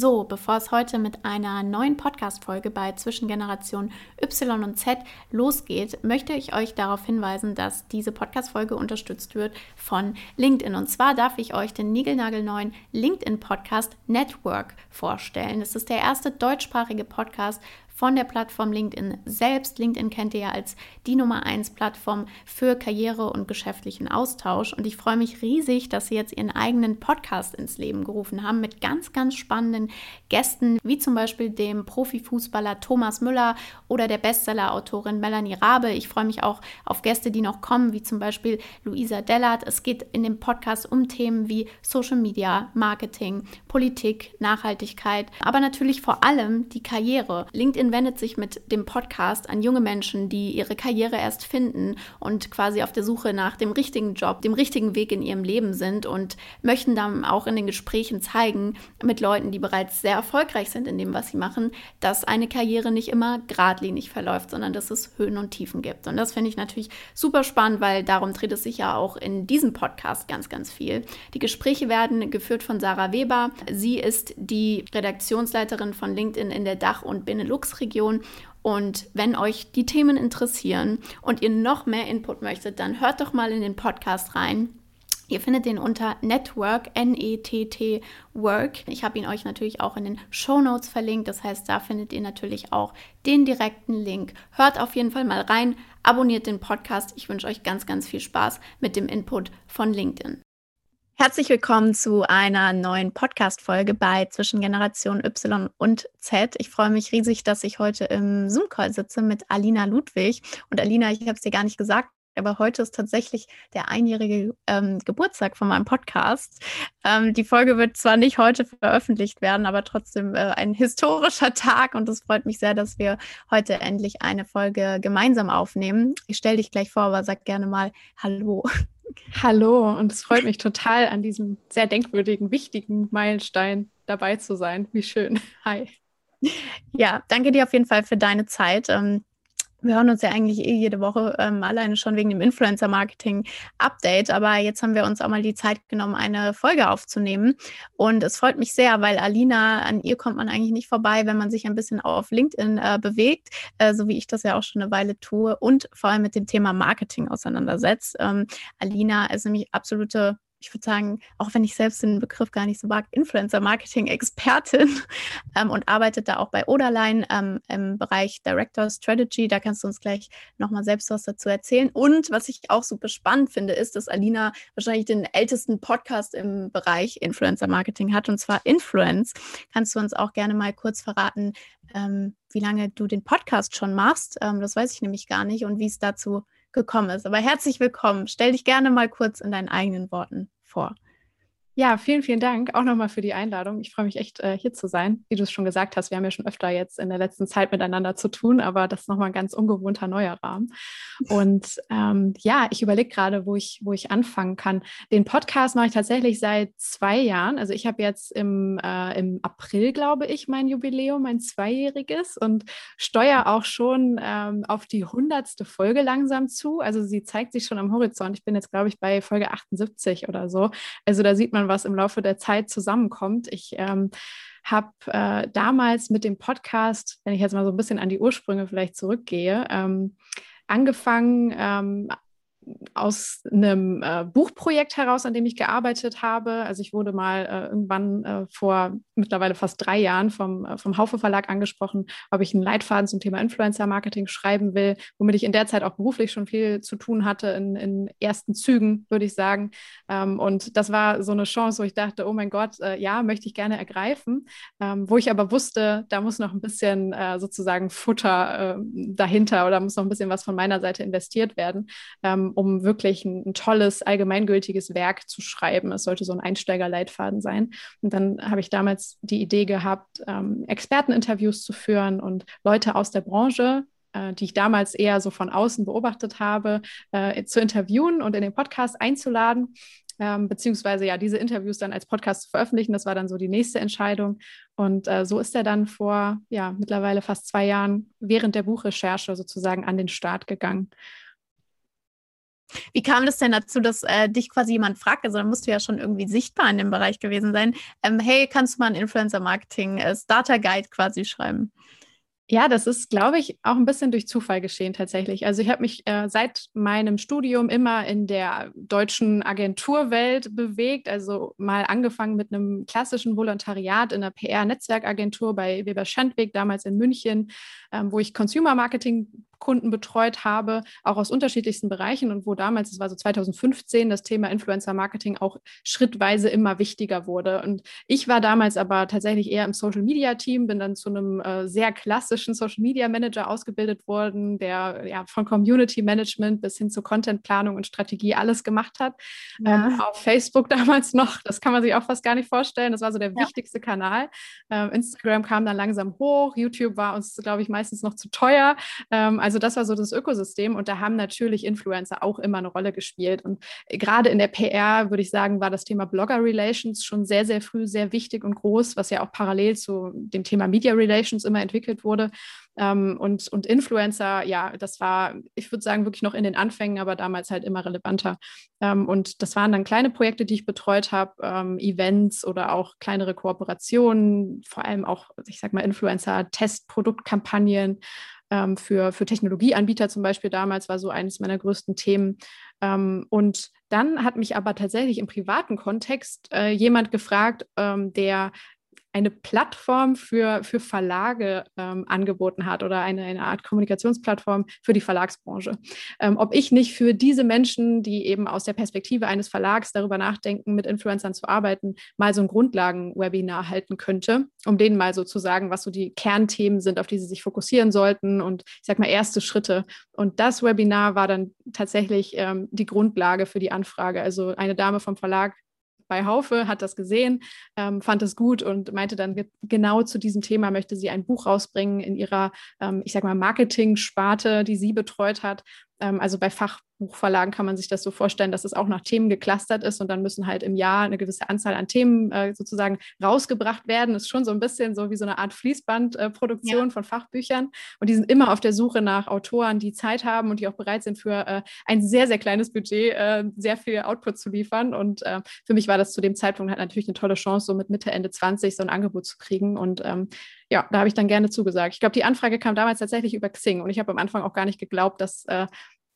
So, bevor es heute mit einer neuen Podcast-Folge bei Zwischengeneration Y und Z losgeht, möchte ich euch darauf hinweisen, dass diese Podcast-Folge unterstützt wird von LinkedIn. Und zwar darf ich euch den niegelnagelneuen LinkedIn-Podcast Network vorstellen. Es ist der erste deutschsprachige Podcast von der Plattform LinkedIn selbst. LinkedIn kennt ihr ja als die Nummer 1 Plattform für Karriere und geschäftlichen Austausch. Und ich freue mich riesig, dass sie jetzt ihren eigenen Podcast ins Leben gerufen haben mit ganz, ganz spannenden Gästen, wie zum Beispiel dem Profifußballer Thomas Müller oder der Bestseller-Autorin Melanie Rabe. Ich freue mich auch auf Gäste, die noch kommen, wie zum Beispiel Luisa Dellert. Es geht in dem Podcast um Themen wie Social Media, Marketing, Politik, Nachhaltigkeit, aber natürlich vor allem die Karriere. LinkedIn wendet sich mit dem Podcast an junge Menschen, die ihre Karriere erst finden und quasi auf der Suche nach dem richtigen Job, dem richtigen Weg in ihrem Leben sind und möchten dann auch in den Gesprächen zeigen mit Leuten, die bereits sehr erfolgreich sind in dem, was sie machen, dass eine Karriere nicht immer geradlinig verläuft, sondern dass es Höhen und Tiefen gibt. Und das finde ich natürlich super spannend, weil darum dreht es sich ja auch in diesem Podcast ganz, ganz viel. Die Gespräche werden geführt von Sarah Weber. Sie ist die Redaktionsleiterin von LinkedIn in der Dach- und Benelux Region. Und wenn euch die Themen interessieren und ihr noch mehr Input möchtet, dann hört doch mal in den Podcast rein. Ihr findet den unter Network, N-E-T-T Work. Ich habe ihn euch natürlich auch in den Show Notes verlinkt. Das heißt, da findet ihr natürlich auch den direkten Link. Hört auf jeden Fall mal rein, abonniert den Podcast. Ich wünsche euch ganz, ganz viel Spaß mit dem Input von LinkedIn. Herzlich willkommen zu einer neuen Podcast-Folge bei Zwischen Generation Y und Z. Ich freue mich riesig, dass ich heute im Zoom-Call sitze mit Alina Ludwig. Und Alina, ich habe es dir gar nicht gesagt, aber heute ist tatsächlich der einjährige ähm, Geburtstag von meinem Podcast. Ähm, die Folge wird zwar nicht heute veröffentlicht werden, aber trotzdem äh, ein historischer Tag und es freut mich sehr, dass wir heute endlich eine Folge gemeinsam aufnehmen. Ich stelle dich gleich vor, aber sag gerne mal Hallo. Hallo und es freut mich total, an diesem sehr denkwürdigen, wichtigen Meilenstein dabei zu sein. Wie schön. Hi. Ja, danke dir auf jeden Fall für deine Zeit. Ähm, wir hören uns ja eigentlich eh jede Woche ähm, alleine schon wegen dem Influencer-Marketing-Update. Aber jetzt haben wir uns auch mal die Zeit genommen, eine Folge aufzunehmen. Und es freut mich sehr, weil Alina, an ihr kommt man eigentlich nicht vorbei, wenn man sich ein bisschen auf LinkedIn äh, bewegt, äh, so wie ich das ja auch schon eine Weile tue und vor allem mit dem Thema Marketing auseinandersetzt. Ähm, Alina ist nämlich absolute ich würde sagen, auch wenn ich selbst den Begriff gar nicht so mag, Influencer-Marketing-Expertin ähm, und arbeitet da auch bei Oderline ähm, im Bereich Director Strategy. Da kannst du uns gleich nochmal selbst was dazu erzählen. Und was ich auch super spannend finde, ist, dass Alina wahrscheinlich den ältesten Podcast im Bereich Influencer-Marketing hat, und zwar Influence. Kannst du uns auch gerne mal kurz verraten, ähm, wie lange du den Podcast schon machst? Ähm, das weiß ich nämlich gar nicht und wie es dazu gekommen ist. Aber herzlich willkommen. Stell dich gerne mal kurz in deinen eigenen Worten vor. Ja, vielen, vielen Dank auch nochmal für die Einladung. Ich freue mich echt, äh, hier zu sein. Wie du es schon gesagt hast, wir haben ja schon öfter jetzt in der letzten Zeit miteinander zu tun, aber das ist nochmal ein ganz ungewohnter neuer Rahmen. Und ähm, ja, ich überlege gerade, wo ich, wo ich anfangen kann. Den Podcast mache ich tatsächlich seit zwei Jahren. Also ich habe jetzt im, äh, im April, glaube ich, mein Jubiläum, mein zweijähriges und steuere auch schon ähm, auf die hundertste Folge langsam zu. Also sie zeigt sich schon am Horizont. Ich bin jetzt, glaube ich, bei Folge 78 oder so. Also da sieht man, was im Laufe der Zeit zusammenkommt. Ich ähm, habe äh, damals mit dem Podcast, wenn ich jetzt mal so ein bisschen an die Ursprünge vielleicht zurückgehe, ähm, angefangen, ähm, aus einem äh, Buchprojekt heraus, an dem ich gearbeitet habe. Also ich wurde mal äh, irgendwann äh, vor mittlerweile fast drei Jahren vom, äh, vom Haufe Verlag angesprochen, ob ich einen Leitfaden zum Thema Influencer-Marketing schreiben will, womit ich in der Zeit auch beruflich schon viel zu tun hatte, in, in ersten Zügen, würde ich sagen. Ähm, und das war so eine Chance, wo ich dachte, oh mein Gott, äh, ja, möchte ich gerne ergreifen, ähm, wo ich aber wusste, da muss noch ein bisschen äh, sozusagen Futter dahinter oder muss noch ein bisschen was von meiner Seite investiert werden. Ähm, um wirklich ein, ein, tolles, allgemeingültiges Werk zu schreiben. Es sollte so ein Einsteigerleitfaden sein. Und dann habe ich damals die Idee gehabt, ähm, Experteninterviews zu führen und Leute aus der Branche äh, die ich damals eher so von außen beobachtet habe, äh, zu interviewen und in den Podcast einzuladen ähm, beziehungsweise ja diese Interviews dann als Podcast zu veröffentlichen. Das war dann so die nächste Entscheidung. Und äh, so ist er dann vor ja mittlerweile fast zwei Jahren während der Buchrecherche sozusagen an den Start gegangen. Wie kam das denn dazu, dass äh, dich quasi jemand fragt? Also, dann musst du ja schon irgendwie sichtbar in dem Bereich gewesen sein. Ähm, hey, kannst du mal einen Influencer-Marketing-Starter-Guide quasi schreiben? Ja, das ist, glaube ich, auch ein bisschen durch Zufall geschehen tatsächlich. Also ich habe mich äh, seit meinem Studium immer in der deutschen Agenturwelt bewegt. Also mal angefangen mit einem klassischen Volontariat in der PR-Netzwerkagentur bei Weber Schandweg, damals in München, ähm, wo ich Consumer Marketing Kunden betreut habe, auch aus unterschiedlichsten Bereichen und wo damals, es war so 2015, das Thema Influencer Marketing auch schrittweise immer wichtiger wurde. Und ich war damals aber tatsächlich eher im Social Media Team, bin dann zu einem äh, sehr klassischen Social Media Manager ausgebildet worden, der ja von Community Management bis hin zu Content Planung und Strategie alles gemacht hat. Ja. Ähm, auf Facebook damals noch, das kann man sich auch fast gar nicht vorstellen. Das war so der ja. wichtigste Kanal. Ähm, Instagram kam dann langsam hoch, YouTube war uns, glaube ich, meistens noch zu teuer. Ähm, also das war so das Ökosystem und da haben natürlich Influencer auch immer eine Rolle gespielt. Und gerade in der PR, würde ich sagen, war das Thema Blogger Relations schon sehr, sehr früh sehr wichtig und groß, was ja auch parallel zu dem Thema Media Relations immer entwickelt wurde. Ähm, und, und Influencer, ja, das war, ich würde sagen, wirklich noch in den Anfängen, aber damals halt immer relevanter. Ähm, und das waren dann kleine Projekte, die ich betreut habe, ähm, Events oder auch kleinere Kooperationen, vor allem auch, ich sag mal, Influencer-Testproduktkampagnen ähm, für, für Technologieanbieter zum Beispiel damals war so eines meiner größten Themen. Ähm, und dann hat mich aber tatsächlich im privaten Kontext äh, jemand gefragt, ähm, der eine Plattform für, für Verlage ähm, angeboten hat oder eine, eine Art Kommunikationsplattform für die Verlagsbranche. Ähm, ob ich nicht für diese Menschen, die eben aus der Perspektive eines Verlags darüber nachdenken, mit Influencern zu arbeiten, mal so ein Grundlagen-Webinar halten könnte, um denen mal so zu sagen, was so die Kernthemen sind, auf die sie sich fokussieren sollten und ich sag mal erste Schritte. Und das Webinar war dann tatsächlich ähm, die Grundlage für die Anfrage. Also eine Dame vom Verlag bei Haufe, hat das gesehen, ähm, fand es gut und meinte dann genau zu diesem Thema möchte sie ein Buch rausbringen in ihrer, ähm, ich sag mal, Marketing-Sparte, die sie betreut hat. Ähm, also bei Fachbuchverlagen kann man sich das so vorstellen, dass es auch nach Themen geclustert ist und dann müssen halt im Jahr eine gewisse Anzahl an Themen äh, sozusagen rausgebracht werden. Das ist schon so ein bisschen so wie so eine Art Fließbandproduktion äh, von Fachbüchern. Und die sind immer auf der Suche nach Autoren, die Zeit haben und die auch bereit sind, für äh, ein sehr, sehr kleines Budget äh, sehr viel Output zu liefern. Und äh, für mich war das zu dem Zeitpunkt halt natürlich eine tolle Chance, so mit Mitte, Ende 20 so ein Angebot zu kriegen. Und ähm, ja, da habe ich dann gerne zugesagt. Ich glaube, die Anfrage kam damals tatsächlich über Xing und ich habe am Anfang auch gar nicht geglaubt, dass äh,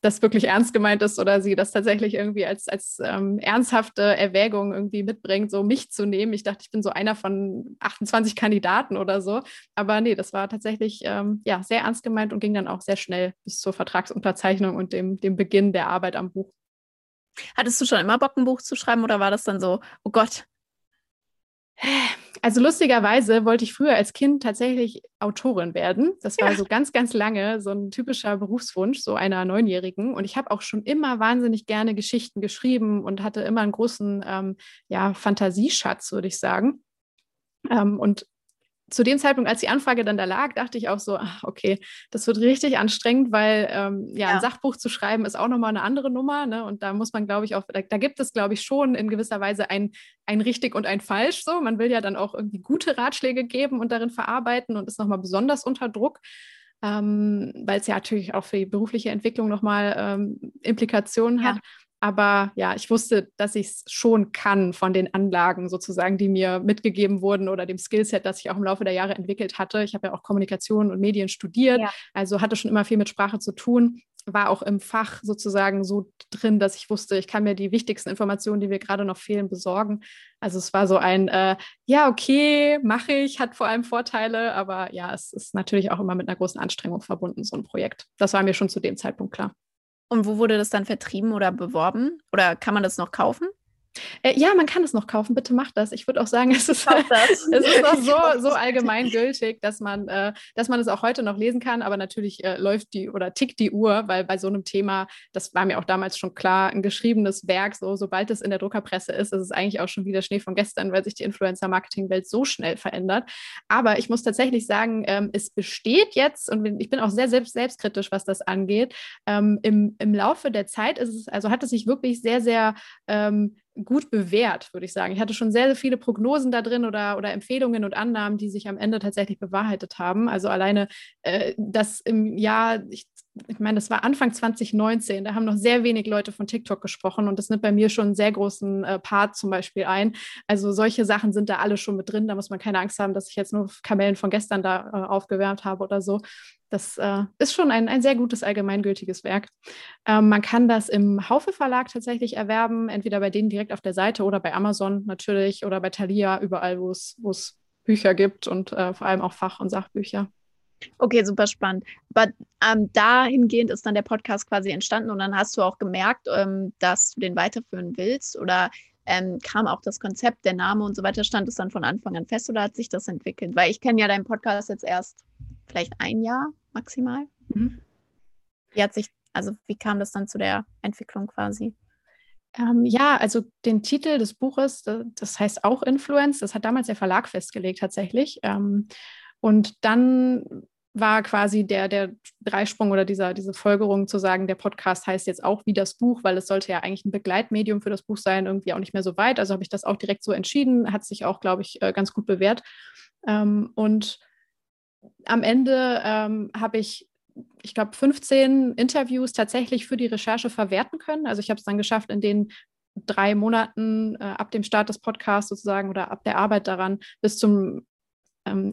das wirklich ernst gemeint ist oder sie das tatsächlich irgendwie als, als ähm, ernsthafte Erwägung irgendwie mitbringt, so mich zu nehmen. Ich dachte, ich bin so einer von 28 Kandidaten oder so. Aber nee, das war tatsächlich ähm, ja, sehr ernst gemeint und ging dann auch sehr schnell bis zur Vertragsunterzeichnung und dem, dem Beginn der Arbeit am Buch. Hattest du schon immer Bock, ein Buch zu schreiben oder war das dann so, oh Gott, also lustigerweise wollte ich früher als Kind tatsächlich Autorin werden. Das war ja. so ganz, ganz lange so ein typischer Berufswunsch, so einer Neunjährigen. Und ich habe auch schon immer wahnsinnig gerne Geschichten geschrieben und hatte immer einen großen ähm, ja, Fantasieschatz, würde ich sagen. Ähm, und zu dem Zeitpunkt, als die Anfrage dann da lag, dachte ich auch so, ach, okay, das wird richtig anstrengend, weil ähm, ja, ja, ein Sachbuch zu schreiben ist auch nochmal eine andere Nummer. Ne? Und da muss man, glaube ich, auch, da, da, gibt es, glaube ich, schon in gewisser Weise ein, ein richtig und ein falsch. So, man will ja dann auch irgendwie gute Ratschläge geben und darin verarbeiten und ist nochmal besonders unter Druck. Ähm, weil es ja natürlich auch für die berufliche Entwicklung nochmal ähm, Implikationen hat. Aber ja, ich wusste, dass ich es schon kann von den Anlagen sozusagen, die mir mitgegeben wurden oder dem Skillset, das ich auch im Laufe der Jahre entwickelt hatte. Ich habe ja auch Kommunikation und Medien studiert, ja. also hatte schon immer viel mit Sprache zu tun war auch im Fach sozusagen so drin, dass ich wusste, ich kann mir die wichtigsten Informationen, die mir gerade noch fehlen, besorgen. Also es war so ein, äh, ja, okay, mache ich, hat vor allem Vorteile, aber ja, es ist natürlich auch immer mit einer großen Anstrengung verbunden, so ein Projekt. Das war mir schon zu dem Zeitpunkt klar. Und wo wurde das dann vertrieben oder beworben? Oder kann man das noch kaufen? Äh, ja, man kann es noch kaufen. Bitte macht das. Ich würde auch sagen, es ist, es ist auch so, so allgemeingültig, dass man, äh, dass man es auch heute noch lesen kann. Aber natürlich äh, läuft die oder tickt die Uhr, weil bei so einem Thema, das war mir auch damals schon klar, ein geschriebenes Werk, so sobald es in der Druckerpresse ist, ist es eigentlich auch schon wieder Schnee von gestern, weil sich die Influencer-Marketing-Welt so schnell verändert. Aber ich muss tatsächlich sagen, ähm, es besteht jetzt, und ich bin auch sehr selbst, selbstkritisch, was das angeht, ähm, im, im Laufe der Zeit ist es, also hat es sich wirklich sehr, sehr ähm, gut bewährt, würde ich sagen. Ich hatte schon sehr, sehr viele Prognosen da drin oder, oder Empfehlungen und Annahmen, die sich am Ende tatsächlich bewahrheitet haben. Also alleine, äh, dass im Jahr, ich, ich meine, das war Anfang 2019, da haben noch sehr wenig Leute von TikTok gesprochen und das nimmt bei mir schon einen sehr großen äh, Part zum Beispiel ein. Also solche Sachen sind da alle schon mit drin. Da muss man keine Angst haben, dass ich jetzt nur Kamellen von gestern da äh, aufgewärmt habe oder so. Das äh, ist schon ein, ein sehr gutes allgemeingültiges Werk. Ähm, man kann das im Haufe Verlag tatsächlich erwerben, entweder bei denen direkt auf der Seite oder bei Amazon natürlich oder bei Thalia, überall, wo es Bücher gibt und äh, vor allem auch Fach- und Sachbücher. Okay, super spannend. Aber ähm, dahingehend ist dann der Podcast quasi entstanden und dann hast du auch gemerkt, ähm, dass du den weiterführen willst oder ähm, kam auch das Konzept, der Name und so weiter, stand es dann von Anfang an fest oder hat sich das entwickelt? Weil ich kenne ja deinen Podcast jetzt erst vielleicht ein Jahr maximal. Mhm. Wie hat sich, also wie kam das dann zu der Entwicklung quasi? Ähm, ja, also den Titel des Buches, das heißt auch Influence, das hat damals der Verlag festgelegt tatsächlich. Ähm, und dann war quasi der, der Dreisprung oder dieser, diese Folgerung zu sagen, der Podcast heißt jetzt auch wie das Buch, weil es sollte ja eigentlich ein Begleitmedium für das Buch sein, irgendwie auch nicht mehr so weit. Also habe ich das auch direkt so entschieden, hat sich auch, glaube ich, äh, ganz gut bewährt. Ähm, und am Ende ähm, habe ich, ich glaube, 15 Interviews tatsächlich für die Recherche verwerten können. Also ich habe es dann geschafft, in den drei Monaten äh, ab dem Start des Podcasts sozusagen oder ab der Arbeit daran bis zum,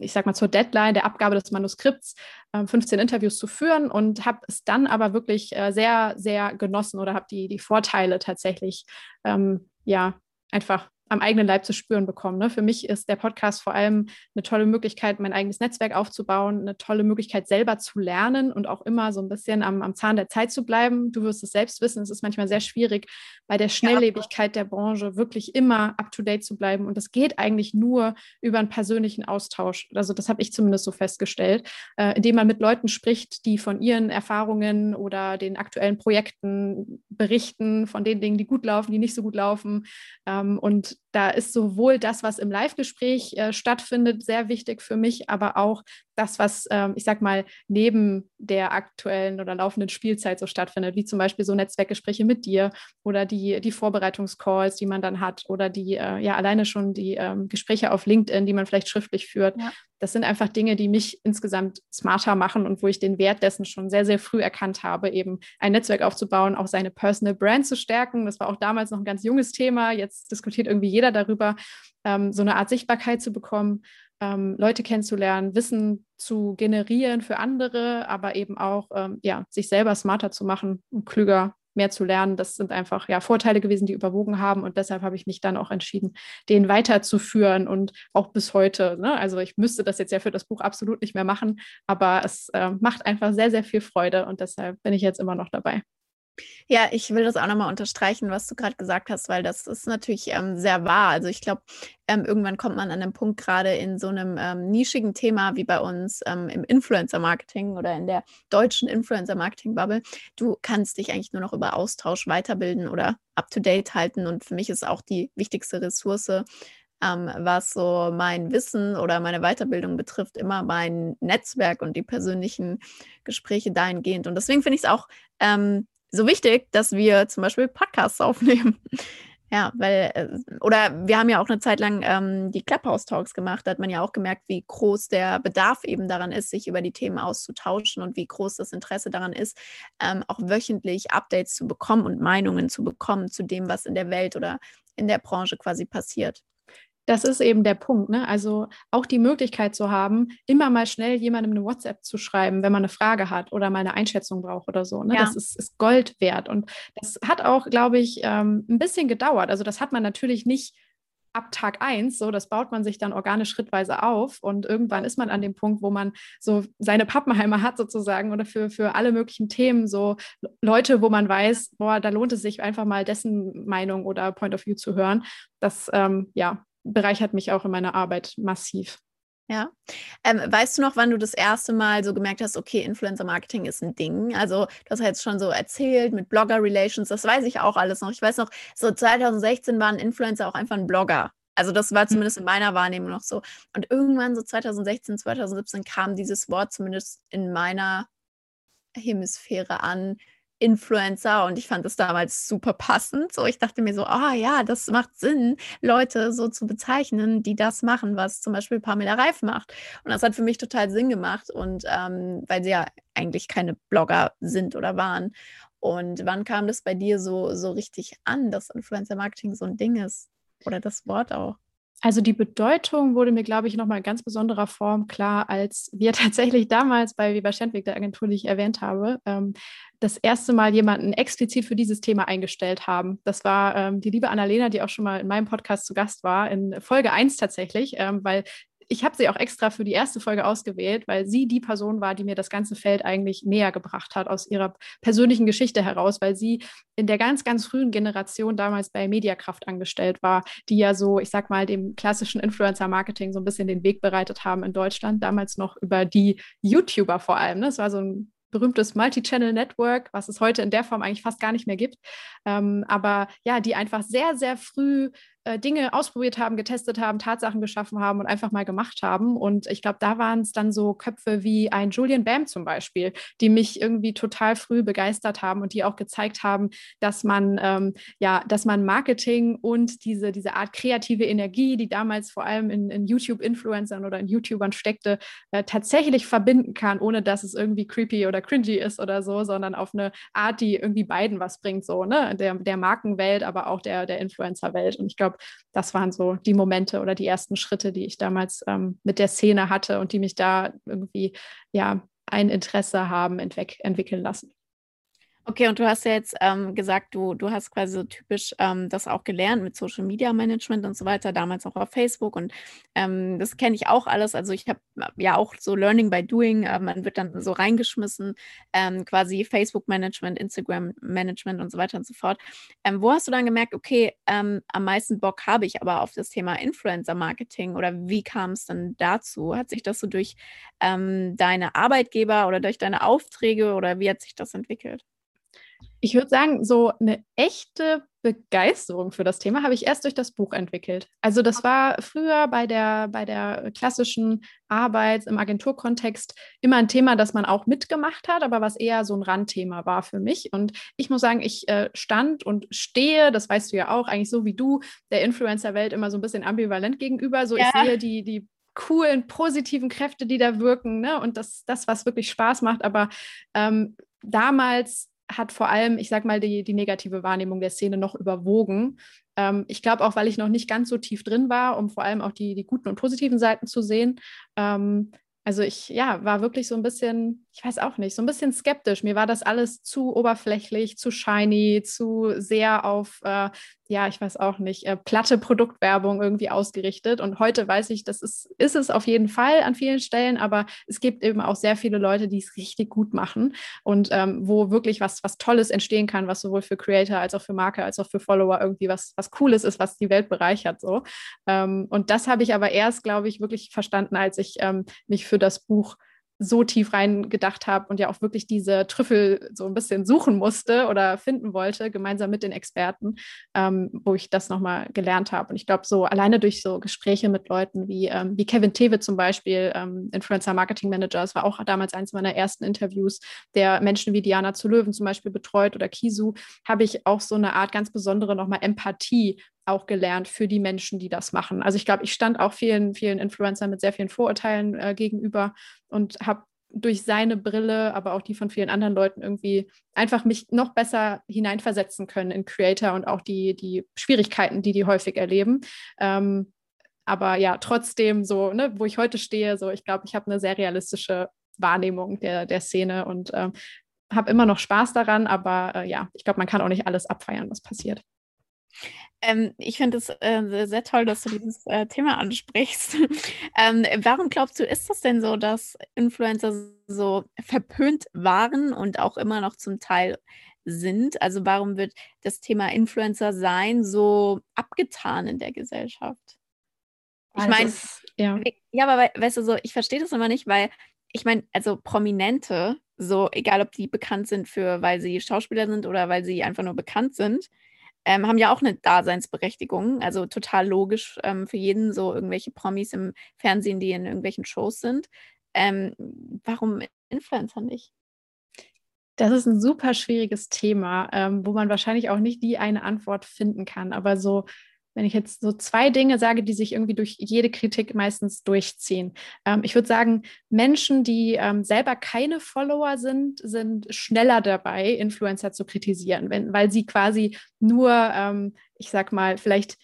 ich sag mal, zur Deadline der Abgabe des Manuskripts äh, 15 Interviews zu führen und habe es dann aber wirklich äh, sehr, sehr genossen oder habe die, die Vorteile tatsächlich ähm, ja einfach am eigenen Leib zu spüren bekommen. Ne? Für mich ist der Podcast vor allem eine tolle Möglichkeit, mein eigenes Netzwerk aufzubauen, eine tolle Möglichkeit, selber zu lernen und auch immer so ein bisschen am, am Zahn der Zeit zu bleiben. Du wirst es selbst wissen, es ist manchmal sehr schwierig, bei der Schnelllebigkeit der Branche wirklich immer up-to-date zu bleiben. Und das geht eigentlich nur über einen persönlichen Austausch. Also das habe ich zumindest so festgestellt, äh, indem man mit Leuten spricht, die von ihren Erfahrungen oder den aktuellen Projekten berichten, von den Dingen, die gut laufen, die nicht so gut laufen. Ähm, und da ist sowohl das, was im Live-Gespräch äh, stattfindet, sehr wichtig für mich, aber auch das, was ähm, ich sag mal neben der aktuellen oder laufenden Spielzeit so stattfindet, wie zum Beispiel so Netzwerkgespräche mit dir oder die, die Vorbereitungscalls, die man dann hat oder die, äh, ja, alleine schon die ähm, Gespräche auf LinkedIn, die man vielleicht schriftlich führt. Ja. Das sind einfach Dinge, die mich insgesamt smarter machen und wo ich den Wert dessen schon sehr, sehr früh erkannt habe, eben ein Netzwerk aufzubauen, auch seine Personal Brand zu stärken. Das war auch damals noch ein ganz junges Thema. Jetzt diskutiert irgendwie jeder darüber, ähm, so eine Art Sichtbarkeit zu bekommen ähm, Leute kennenzulernen, Wissen zu generieren für andere, aber eben auch ähm, ja, sich selber smarter zu machen und klüger mehr zu lernen. Das sind einfach ja Vorteile gewesen, die überwogen haben. Und deshalb habe ich mich dann auch entschieden, den weiterzuführen und auch bis heute. Ne? Also ich müsste das jetzt ja für das Buch absolut nicht mehr machen, aber es äh, macht einfach sehr, sehr viel Freude und deshalb bin ich jetzt immer noch dabei. Ja, ich will das auch nochmal unterstreichen, was du gerade gesagt hast, weil das ist natürlich ähm, sehr wahr. Also ich glaube, ähm, irgendwann kommt man an einem Punkt gerade in so einem ähm, nischigen Thema wie bei uns ähm, im Influencer-Marketing oder in der deutschen Influencer-Marketing-Bubble. Du kannst dich eigentlich nur noch über Austausch weiterbilden oder up-to-date halten. Und für mich ist auch die wichtigste Ressource, ähm, was so mein Wissen oder meine Weiterbildung betrifft, immer mein Netzwerk und die persönlichen Gespräche dahingehend. Und deswegen finde ich es auch ähm, so wichtig, dass wir zum Beispiel Podcasts aufnehmen. Ja, weil, äh, oder wir haben ja auch eine Zeit lang ähm, die Clubhouse-Talks gemacht. Da hat man ja auch gemerkt, wie groß der Bedarf eben daran ist, sich über die Themen auszutauschen und wie groß das Interesse daran ist, ähm, auch wöchentlich Updates zu bekommen und Meinungen zu bekommen zu dem, was in der Welt oder in der Branche quasi passiert. Das ist eben der Punkt. Ne? Also auch die Möglichkeit zu haben, immer mal schnell jemandem eine WhatsApp zu schreiben, wenn man eine Frage hat oder mal eine Einschätzung braucht oder so. Ne? Ja. Das ist, ist, Gold wert. Und das hat auch, glaube ich, ähm, ein bisschen gedauert. Also das hat man natürlich nicht ab Tag eins, so das baut man sich dann organisch schrittweise auf und irgendwann ist man an dem Punkt, wo man so seine Pappenheimer hat sozusagen oder für, für alle möglichen Themen so Leute, wo man weiß, boah, da lohnt es sich einfach mal dessen Meinung oder Point of View zu hören. Das ähm, ja, bereichert mich auch in meiner Arbeit massiv. Ja. Ähm, weißt du noch, wann du das erste Mal so gemerkt hast, okay, Influencer Marketing ist ein Ding? Also, du hast ja jetzt schon so erzählt mit Blogger Relations, das weiß ich auch alles noch. Ich weiß noch, so 2016 waren Influencer auch einfach ein Blogger. Also, das war mhm. zumindest in meiner Wahrnehmung noch so. Und irgendwann so 2016, 2017 kam dieses Wort zumindest in meiner Hemisphäre an, Influencer und ich fand das damals super passend. So, ich dachte mir so, ah ja, das macht Sinn, Leute so zu bezeichnen, die das machen, was zum Beispiel Pamela Reif macht. Und das hat für mich total Sinn gemacht und ähm, weil sie ja eigentlich keine Blogger sind oder waren. Und wann kam das bei dir so, so richtig an, dass Influencer-Marketing so ein Ding ist? Oder das Wort auch? Also die Bedeutung wurde mir, glaube ich, nochmal in ganz besonderer Form klar, als wir tatsächlich damals bei Weber Schendweg, der Agentur, die ich erwähnt habe, ähm, das erste Mal jemanden explizit für dieses Thema eingestellt haben. Das war ähm, die liebe Annalena, die auch schon mal in meinem Podcast zu Gast war, in Folge 1 tatsächlich, ähm, weil ich habe sie auch extra für die erste Folge ausgewählt, weil sie die Person war, die mir das ganze Feld eigentlich näher gebracht hat aus ihrer persönlichen Geschichte heraus, weil sie in der ganz, ganz frühen Generation damals bei Mediakraft angestellt war, die ja so, ich sag mal, dem klassischen Influencer-Marketing so ein bisschen den Weg bereitet haben in Deutschland, damals noch über die YouTuber vor allem. Ne? Das war so ein berühmtes Multi-Channel-Network, was es heute in der Form eigentlich fast gar nicht mehr gibt. Ähm, aber ja, die einfach sehr, sehr früh äh, Dinge ausprobiert haben, getestet haben, Tatsachen geschaffen haben und einfach mal gemacht haben. Und ich glaube, da waren es dann so Köpfe wie ein Julian Bam zum Beispiel, die mich irgendwie total früh begeistert haben und die auch gezeigt haben, dass man ähm, ja, dass man Marketing und diese, diese Art kreative Energie, die damals vor allem in, in YouTube-Influencern oder in YouTubern steckte, äh, tatsächlich verbinden kann, ohne dass es irgendwie creepy oder cringy ist oder so, sondern auf eine Art, die irgendwie beiden was bringt, so, ne? Der, der Markenwelt, aber auch der, der Influencer-Welt. Und ich glaube, glaube, das waren so die Momente oder die ersten Schritte, die ich damals ähm, mit der Szene hatte und die mich da irgendwie ja ein Interesse haben entwickeln lassen. Okay, und du hast ja jetzt ähm, gesagt, du, du hast quasi so typisch ähm, das auch gelernt mit Social Media Management und so weiter, damals auch auf Facebook. Und ähm, das kenne ich auch alles. Also ich habe äh, ja auch so Learning by Doing, äh, man wird dann so reingeschmissen, ähm, quasi Facebook Management, Instagram Management und so weiter und so fort. Ähm, wo hast du dann gemerkt, okay, ähm, am meisten Bock habe ich aber auf das Thema Influencer Marketing oder wie kam es dann dazu? Hat sich das so durch deine Arbeitgeber oder durch deine Aufträge oder wie hat sich das entwickelt? Ich würde sagen, so eine echte Begeisterung für das Thema habe ich erst durch das Buch entwickelt. Also das war früher bei der, bei der klassischen Arbeit im Agenturkontext immer ein Thema, das man auch mitgemacht hat, aber was eher so ein Randthema war für mich. Und ich muss sagen, ich äh, stand und stehe, das weißt du ja auch, eigentlich so wie du, der Influencer-Welt immer so ein bisschen ambivalent gegenüber. So ja. ich sehe die, die coolen, positiven Kräfte, die da wirken, ne? Und das, das was wirklich Spaß macht. Aber ähm, damals hat vor allem, ich sag mal, die, die negative Wahrnehmung der Szene noch überwogen. Ähm, ich glaube auch, weil ich noch nicht ganz so tief drin war, um vor allem auch die, die guten und positiven Seiten zu sehen. Ähm, also ich ja, war wirklich so ein bisschen, ich weiß auch nicht, so ein bisschen skeptisch. Mir war das alles zu oberflächlich, zu shiny, zu sehr auf äh, ja, ich weiß auch nicht, äh, platte Produktwerbung irgendwie ausgerichtet. Und heute weiß ich, das ist, ist es auf jeden Fall an vielen Stellen, aber es gibt eben auch sehr viele Leute, die es richtig gut machen und ähm, wo wirklich was, was Tolles entstehen kann, was sowohl für Creator als auch für Marke als auch für Follower irgendwie was, was Cooles ist, was die Welt bereichert. So. Ähm, und das habe ich aber erst, glaube ich, wirklich verstanden, als ich ähm, mich für das Buch so tief rein gedacht habe und ja auch wirklich diese Trüffel so ein bisschen suchen musste oder finden wollte, gemeinsam mit den Experten, ähm, wo ich das nochmal gelernt habe. Und ich glaube, so alleine durch so Gespräche mit Leuten wie, ähm, wie Kevin Tewe zum Beispiel, ähm, Influencer Marketing Manager, das war auch damals eins meiner ersten Interviews, der Menschen wie Diana zu Löwen zum Beispiel betreut oder Kisu, habe ich auch so eine Art ganz besondere nochmal Empathie auch gelernt für die Menschen, die das machen. Also ich glaube, ich stand auch vielen, vielen Influencern mit sehr vielen Vorurteilen äh, gegenüber und habe durch seine Brille, aber auch die von vielen anderen Leuten irgendwie einfach mich noch besser hineinversetzen können in Creator und auch die, die Schwierigkeiten, die die häufig erleben. Ähm, aber ja, trotzdem so, ne, wo ich heute stehe, so ich glaube, ich habe eine sehr realistische Wahrnehmung der, der Szene und ähm, habe immer noch Spaß daran, aber äh, ja, ich glaube, man kann auch nicht alles abfeiern, was passiert. Ähm, ich finde es äh, sehr toll, dass du dieses äh, Thema ansprichst. ähm, warum glaubst du, ist das denn so, dass Influencer so verpönt waren und auch immer noch zum Teil sind? Also warum wird das Thema Influencer sein so abgetan in der Gesellschaft? Ich meine, ja. ja, aber weißt du so, ich verstehe das immer nicht, weil ich meine, also Prominente, so egal ob die bekannt sind für, weil sie Schauspieler sind oder weil sie einfach nur bekannt sind, ähm, haben ja auch eine Daseinsberechtigung. Also total logisch ähm, für jeden, so irgendwelche Promis im Fernsehen, die in irgendwelchen Shows sind. Ähm, warum Influencer nicht? Das ist ein super schwieriges Thema, ähm, wo man wahrscheinlich auch nicht die eine Antwort finden kann. Aber so, wenn ich jetzt so zwei Dinge sage, die sich irgendwie durch jede Kritik meistens durchziehen. Ähm, ich würde sagen, Menschen, die ähm, selber keine Follower sind, sind schneller dabei, Influencer zu kritisieren, wenn, weil sie quasi nur, ähm, ich sag mal, vielleicht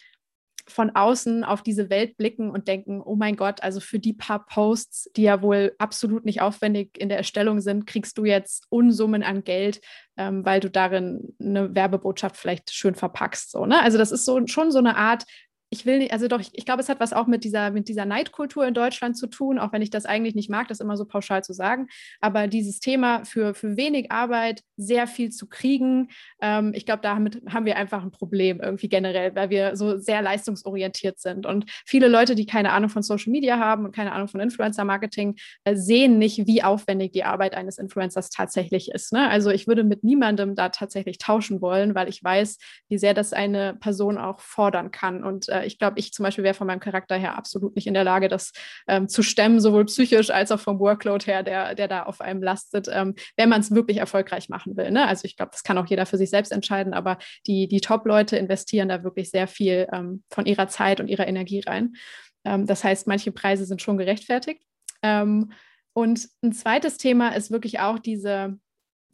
von außen auf diese Welt blicken und denken, oh mein Gott, also für die paar Posts, die ja wohl absolut nicht aufwendig in der Erstellung sind, kriegst du jetzt Unsummen an Geld, ähm, weil du darin eine Werbebotschaft vielleicht schön verpackst. So, ne? Also das ist so schon so eine Art ich will nicht, also doch, ich, ich glaube, es hat was auch mit dieser, mit dieser Neidkultur in Deutschland zu tun, auch wenn ich das eigentlich nicht mag, das immer so pauschal zu sagen. Aber dieses Thema für, für wenig Arbeit sehr viel zu kriegen, ähm, ich glaube, damit haben wir einfach ein Problem irgendwie generell, weil wir so sehr leistungsorientiert sind. Und viele Leute, die keine Ahnung von Social Media haben und keine Ahnung von Influencer-Marketing, äh, sehen nicht, wie aufwendig die Arbeit eines Influencers tatsächlich ist. Ne? Also ich würde mit niemandem da tatsächlich tauschen wollen, weil ich weiß, wie sehr das eine Person auch fordern kann. Und äh, äh, ich glaube, ich zum Beispiel wäre von meinem Charakter her absolut nicht in der Lage, das ähm, zu stemmen, sowohl psychisch als auch vom Workload her, der, der da auf einem lastet, ähm, wenn man es wirklich erfolgreich machen will. Ne? Also ich glaube, das kann auch jeder für sich selbst entscheiden, aber die, die Top-Leute investieren da wirklich sehr viel ähm, von ihrer Zeit und ihrer Energie rein. Ähm, das heißt, manche Preise sind schon gerechtfertigt. Ähm, und ein zweites Thema ist wirklich auch diese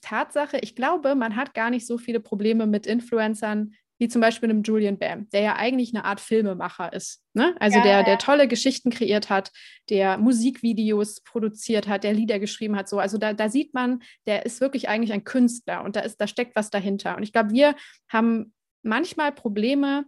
Tatsache, ich glaube, man hat gar nicht so viele Probleme mit Influencern, wie zum Beispiel einem Julian Bam, der ja eigentlich eine Art Filmemacher ist. Ne? Also ja, der, der tolle Geschichten kreiert hat, der Musikvideos produziert hat, der Lieder geschrieben hat. So. Also da, da sieht man, der ist wirklich eigentlich ein Künstler und da, ist, da steckt was dahinter. Und ich glaube, wir haben manchmal Probleme,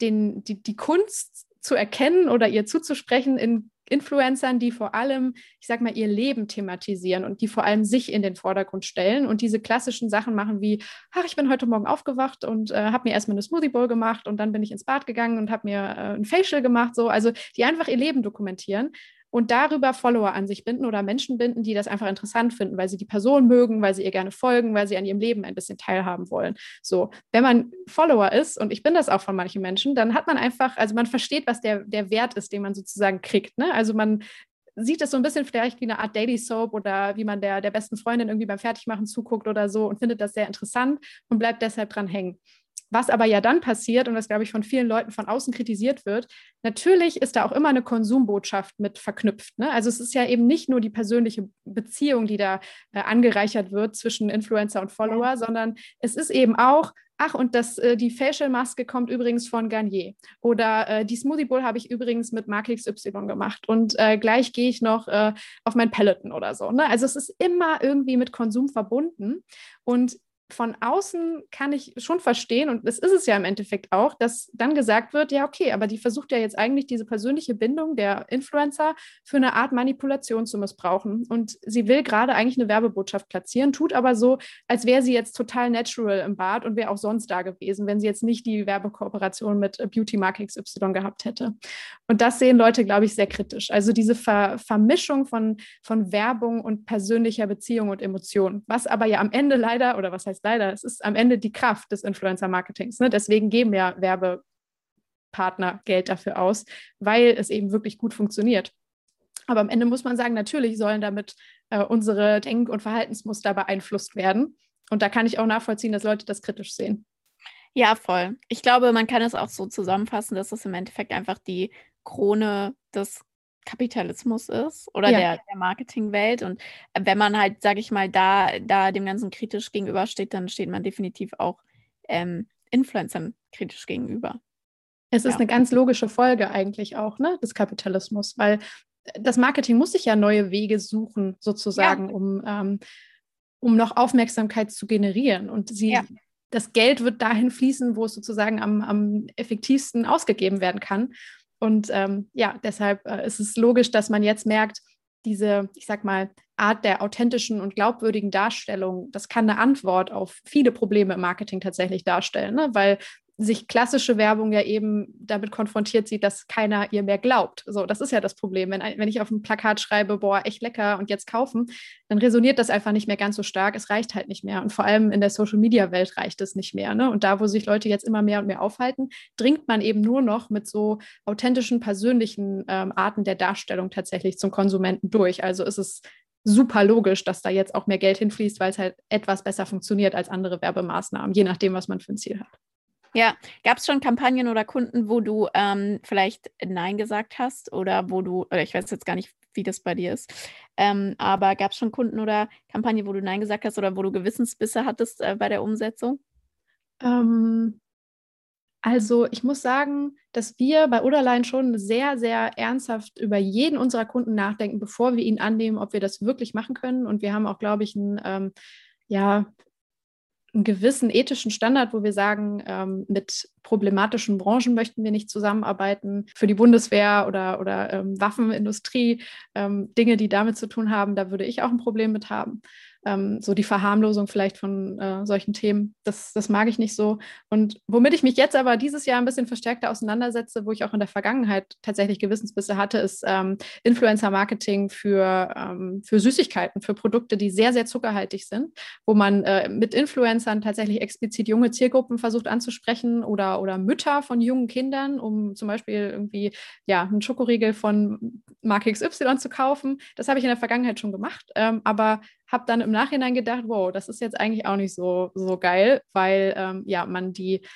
den, die, die Kunst zu erkennen oder ihr zuzusprechen in Influencern, die vor allem, ich sag mal, ihr Leben thematisieren und die vor allem sich in den Vordergrund stellen und diese klassischen Sachen machen wie, ach, ich bin heute Morgen aufgewacht und äh, habe mir erstmal eine Smoothie Bowl gemacht und dann bin ich ins Bad gegangen und habe mir äh, ein Facial gemacht, so, also die einfach ihr Leben dokumentieren und darüber Follower an sich binden oder Menschen binden, die das einfach interessant finden, weil sie die Person mögen, weil sie ihr gerne folgen, weil sie an ihrem Leben ein bisschen teilhaben wollen. So, wenn man Follower ist, und ich bin das auch von manchen Menschen, dann hat man einfach, also man versteht, was der, der Wert ist, den man sozusagen kriegt. Ne? Also man sieht es so ein bisschen vielleicht wie eine Art Daily Soap oder wie man der, der besten Freundin irgendwie beim Fertigmachen zuguckt oder so und findet das sehr interessant und bleibt deshalb dran hängen. Was aber ja dann passiert und was, glaube ich, von vielen Leuten von außen kritisiert wird, natürlich ist da auch immer eine Konsumbotschaft mit verknüpft. Ne? Also es ist ja eben nicht nur die persönliche Beziehung, die da äh, angereichert wird zwischen Influencer und Follower, ja. sondern es ist eben auch, ach, und das, äh, die Facial-Maske kommt übrigens von Garnier. Oder äh, die Smoothie Bowl habe ich übrigens mit Mark XY gemacht. Und äh, gleich gehe ich noch äh, auf mein Peloton oder so. Ne? Also es ist immer irgendwie mit Konsum verbunden. Und von außen kann ich schon verstehen, und das ist es ja im Endeffekt auch, dass dann gesagt wird, ja, okay, aber die versucht ja jetzt eigentlich diese persönliche Bindung der Influencer für eine Art Manipulation zu missbrauchen. Und sie will gerade eigentlich eine Werbebotschaft platzieren, tut aber so, als wäre sie jetzt total natural im Bad und wäre auch sonst da gewesen, wenn sie jetzt nicht die Werbekooperation mit Beauty Mark XY gehabt hätte. Und das sehen Leute, glaube ich, sehr kritisch. Also diese Ver Vermischung von, von Werbung und persönlicher Beziehung und Emotion, was aber ja am Ende leider, oder was heißt ist leider, es ist am Ende die Kraft des Influencer-Marketings. Ne? Deswegen geben ja Werbepartner Geld dafür aus, weil es eben wirklich gut funktioniert. Aber am Ende muss man sagen, natürlich sollen damit äh, unsere Denk- und Verhaltensmuster beeinflusst werden. Und da kann ich auch nachvollziehen, dass Leute das kritisch sehen. Ja, voll. Ich glaube, man kann es auch so zusammenfassen, dass es im Endeffekt einfach die Krone des Kapitalismus ist oder ja. der, der Marketingwelt. Und äh, wenn man halt, sage ich mal, da, da dem Ganzen kritisch gegenübersteht, dann steht man definitiv auch ähm, Influencern kritisch gegenüber. Es ist ja. eine ganz logische Folge eigentlich auch ne, des Kapitalismus, weil äh, das Marketing muss sich ja neue Wege suchen, sozusagen, ja. um, ähm, um noch Aufmerksamkeit zu generieren. Und sie, ja. das Geld wird dahin fließen, wo es sozusagen am, am effektivsten ausgegeben werden kann. Und ähm, ja, deshalb äh, ist es logisch, dass man jetzt merkt, diese, ich sag mal, Art der authentischen und glaubwürdigen Darstellung, das kann eine Antwort auf viele Probleme im Marketing tatsächlich darstellen, ne? weil sich klassische Werbung ja eben damit konfrontiert sieht, dass keiner ihr mehr glaubt. So, das ist ja das Problem. Wenn, wenn ich auf ein Plakat schreibe, boah, echt lecker und jetzt kaufen, dann resoniert das einfach nicht mehr ganz so stark. Es reicht halt nicht mehr. Und vor allem in der Social Media Welt reicht es nicht mehr. Ne? Und da, wo sich Leute jetzt immer mehr und mehr aufhalten, dringt man eben nur noch mit so authentischen, persönlichen ähm, Arten der Darstellung tatsächlich zum Konsumenten durch. Also ist es super logisch, dass da jetzt auch mehr Geld hinfließt, weil es halt etwas besser funktioniert als andere Werbemaßnahmen, je nachdem, was man für ein Ziel hat. Ja, gab es schon Kampagnen oder Kunden, wo du ähm, vielleicht Nein gesagt hast oder wo du, oder ich weiß jetzt gar nicht, wie das bei dir ist, ähm, aber gab es schon Kunden oder Kampagnen, wo du Nein gesagt hast oder wo du Gewissensbisse hattest äh, bei der Umsetzung? Ähm, also ich muss sagen, dass wir bei Oderlein schon sehr, sehr ernsthaft über jeden unserer Kunden nachdenken, bevor wir ihn annehmen, ob wir das wirklich machen können. Und wir haben auch, glaube ich, ein ähm, ja, einen gewissen ethischen Standard, wo wir sagen, ähm, mit problematischen Branchen möchten wir nicht zusammenarbeiten. Für die Bundeswehr oder, oder ähm, Waffenindustrie, ähm, Dinge, die damit zu tun haben, da würde ich auch ein Problem mit haben ähm, so die Verharmlosung vielleicht von äh, solchen Themen. Das, das mag ich nicht so. Und womit ich mich jetzt aber dieses Jahr ein bisschen verstärkter auseinandersetze, wo ich auch in der Vergangenheit tatsächlich Gewissensbisse hatte, ist ähm, Influencer-Marketing für, ähm, für Süßigkeiten, für Produkte, die sehr, sehr zuckerhaltig sind, wo man äh, mit Influencern tatsächlich explizit junge Zielgruppen versucht anzusprechen oder, oder Mütter von jungen Kindern, um zum Beispiel irgendwie ja, einen Schokoriegel von Marke XY zu kaufen. Das habe ich in der Vergangenheit schon gemacht, ähm, aber habe dann im Nachhinein gedacht, wow, das ist jetzt eigentlich auch nicht so, so geil, weil ähm, ja, man die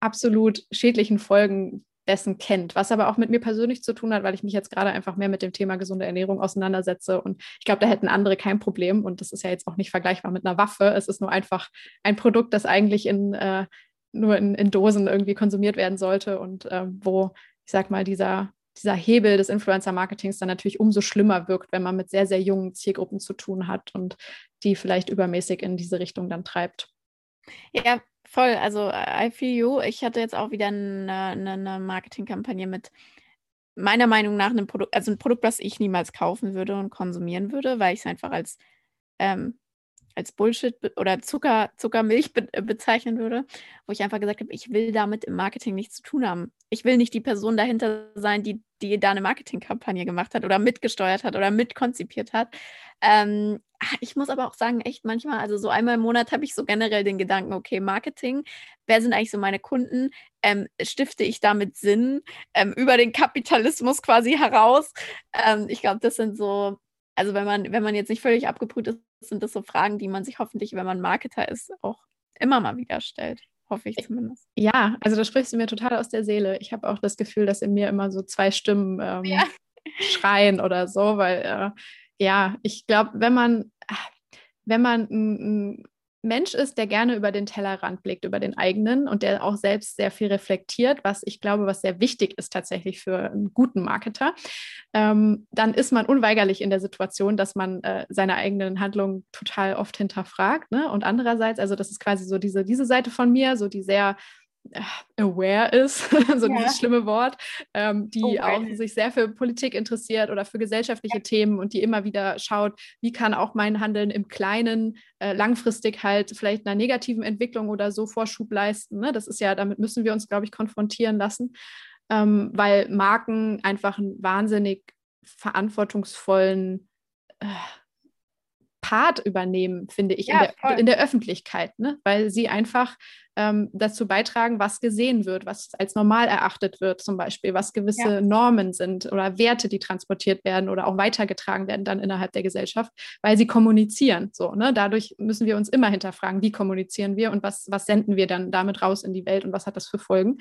absolut schädlichen Folgen dessen kennt, was aber auch mit mir persönlich zu tun hat, weil ich mich jetzt gerade einfach mehr mit dem Thema gesunde Ernährung auseinandersetze. Und ich glaube, da hätten andere kein Problem. Und das ist ja jetzt auch nicht vergleichbar mit einer Waffe. Es ist nur einfach ein Produkt, das eigentlich in, äh, nur in, in, Dosen irgendwie konsumiert werden sollte. Und äh, wo, ich sag mal, dieser dieser Hebel des Influencer-Marketings dann natürlich umso schlimmer wirkt, wenn man mit sehr, sehr jungen Zielgruppen zu tun hat und die vielleicht übermäßig in diese Richtung dann treibt. Ja, voll. Also I feel you. Ich hatte jetzt auch wieder eine, eine, Marketingkampagne mit meiner Meinung nach einem Produkt, also ein Produkt, was ich niemals kaufen würde und konsumieren würde, weil ich es einfach als ähm, als Bullshit oder Zucker, Zuckermilch be äh, bezeichnen würde, wo ich einfach gesagt habe, ich will damit im Marketing nichts zu tun haben. Ich will nicht die Person dahinter sein, die, die da eine Marketingkampagne gemacht hat oder mitgesteuert hat oder mitkonzipiert hat. Ähm, ah, ich muss aber auch sagen, echt manchmal, also so einmal im Monat habe ich so generell den Gedanken, okay, Marketing, wer sind eigentlich so meine Kunden? Ähm, stifte ich damit Sinn ähm, über den Kapitalismus quasi heraus? Ähm, ich glaube, das sind so also wenn man, wenn man jetzt nicht völlig abgebrüht ist, sind das so Fragen, die man sich hoffentlich, wenn man Marketer ist, auch immer mal wieder stellt. Hoffe ich zumindest. Ja, also da sprichst du mir total aus der Seele. Ich habe auch das Gefühl, dass in mir immer so zwei Stimmen ähm, ja. schreien oder so, weil äh, ja, ich glaube, wenn man, wenn man ein, Mensch ist, der gerne über den Tellerrand blickt, über den eigenen und der auch selbst sehr viel reflektiert, was ich glaube, was sehr wichtig ist tatsächlich für einen guten Marketer, ähm, dann ist man unweigerlich in der Situation, dass man äh, seine eigenen Handlungen total oft hinterfragt. Ne? Und andererseits, also das ist quasi so diese, diese Seite von mir, so die sehr aware ist, so ja. dieses schlimme Wort, ähm, die oh, auch sich sehr für Politik interessiert oder für gesellschaftliche ja. Themen und die immer wieder schaut, wie kann auch mein Handeln im Kleinen äh, langfristig halt vielleicht einer negativen Entwicklung oder so Vorschub leisten. Ne? Das ist ja, damit müssen wir uns, glaube ich, konfrontieren lassen, ähm, weil Marken einfach einen wahnsinnig verantwortungsvollen äh, Part übernehmen, finde ich, ja, in, der, in, der, Öffentlichkeit, ne? weil sie einfach ähm, dazu beitragen, was gesehen wird, was als normal erachtet wird, zum Beispiel, was gewisse ja. Normen sind oder Werte, die transportiert werden oder auch weitergetragen werden dann innerhalb der Gesellschaft, weil sie kommunizieren. So, ne? Dadurch müssen wir uns immer hinterfragen, wie kommunizieren wir und was, was senden wir dann damit raus in die Welt und was hat das für Folgen.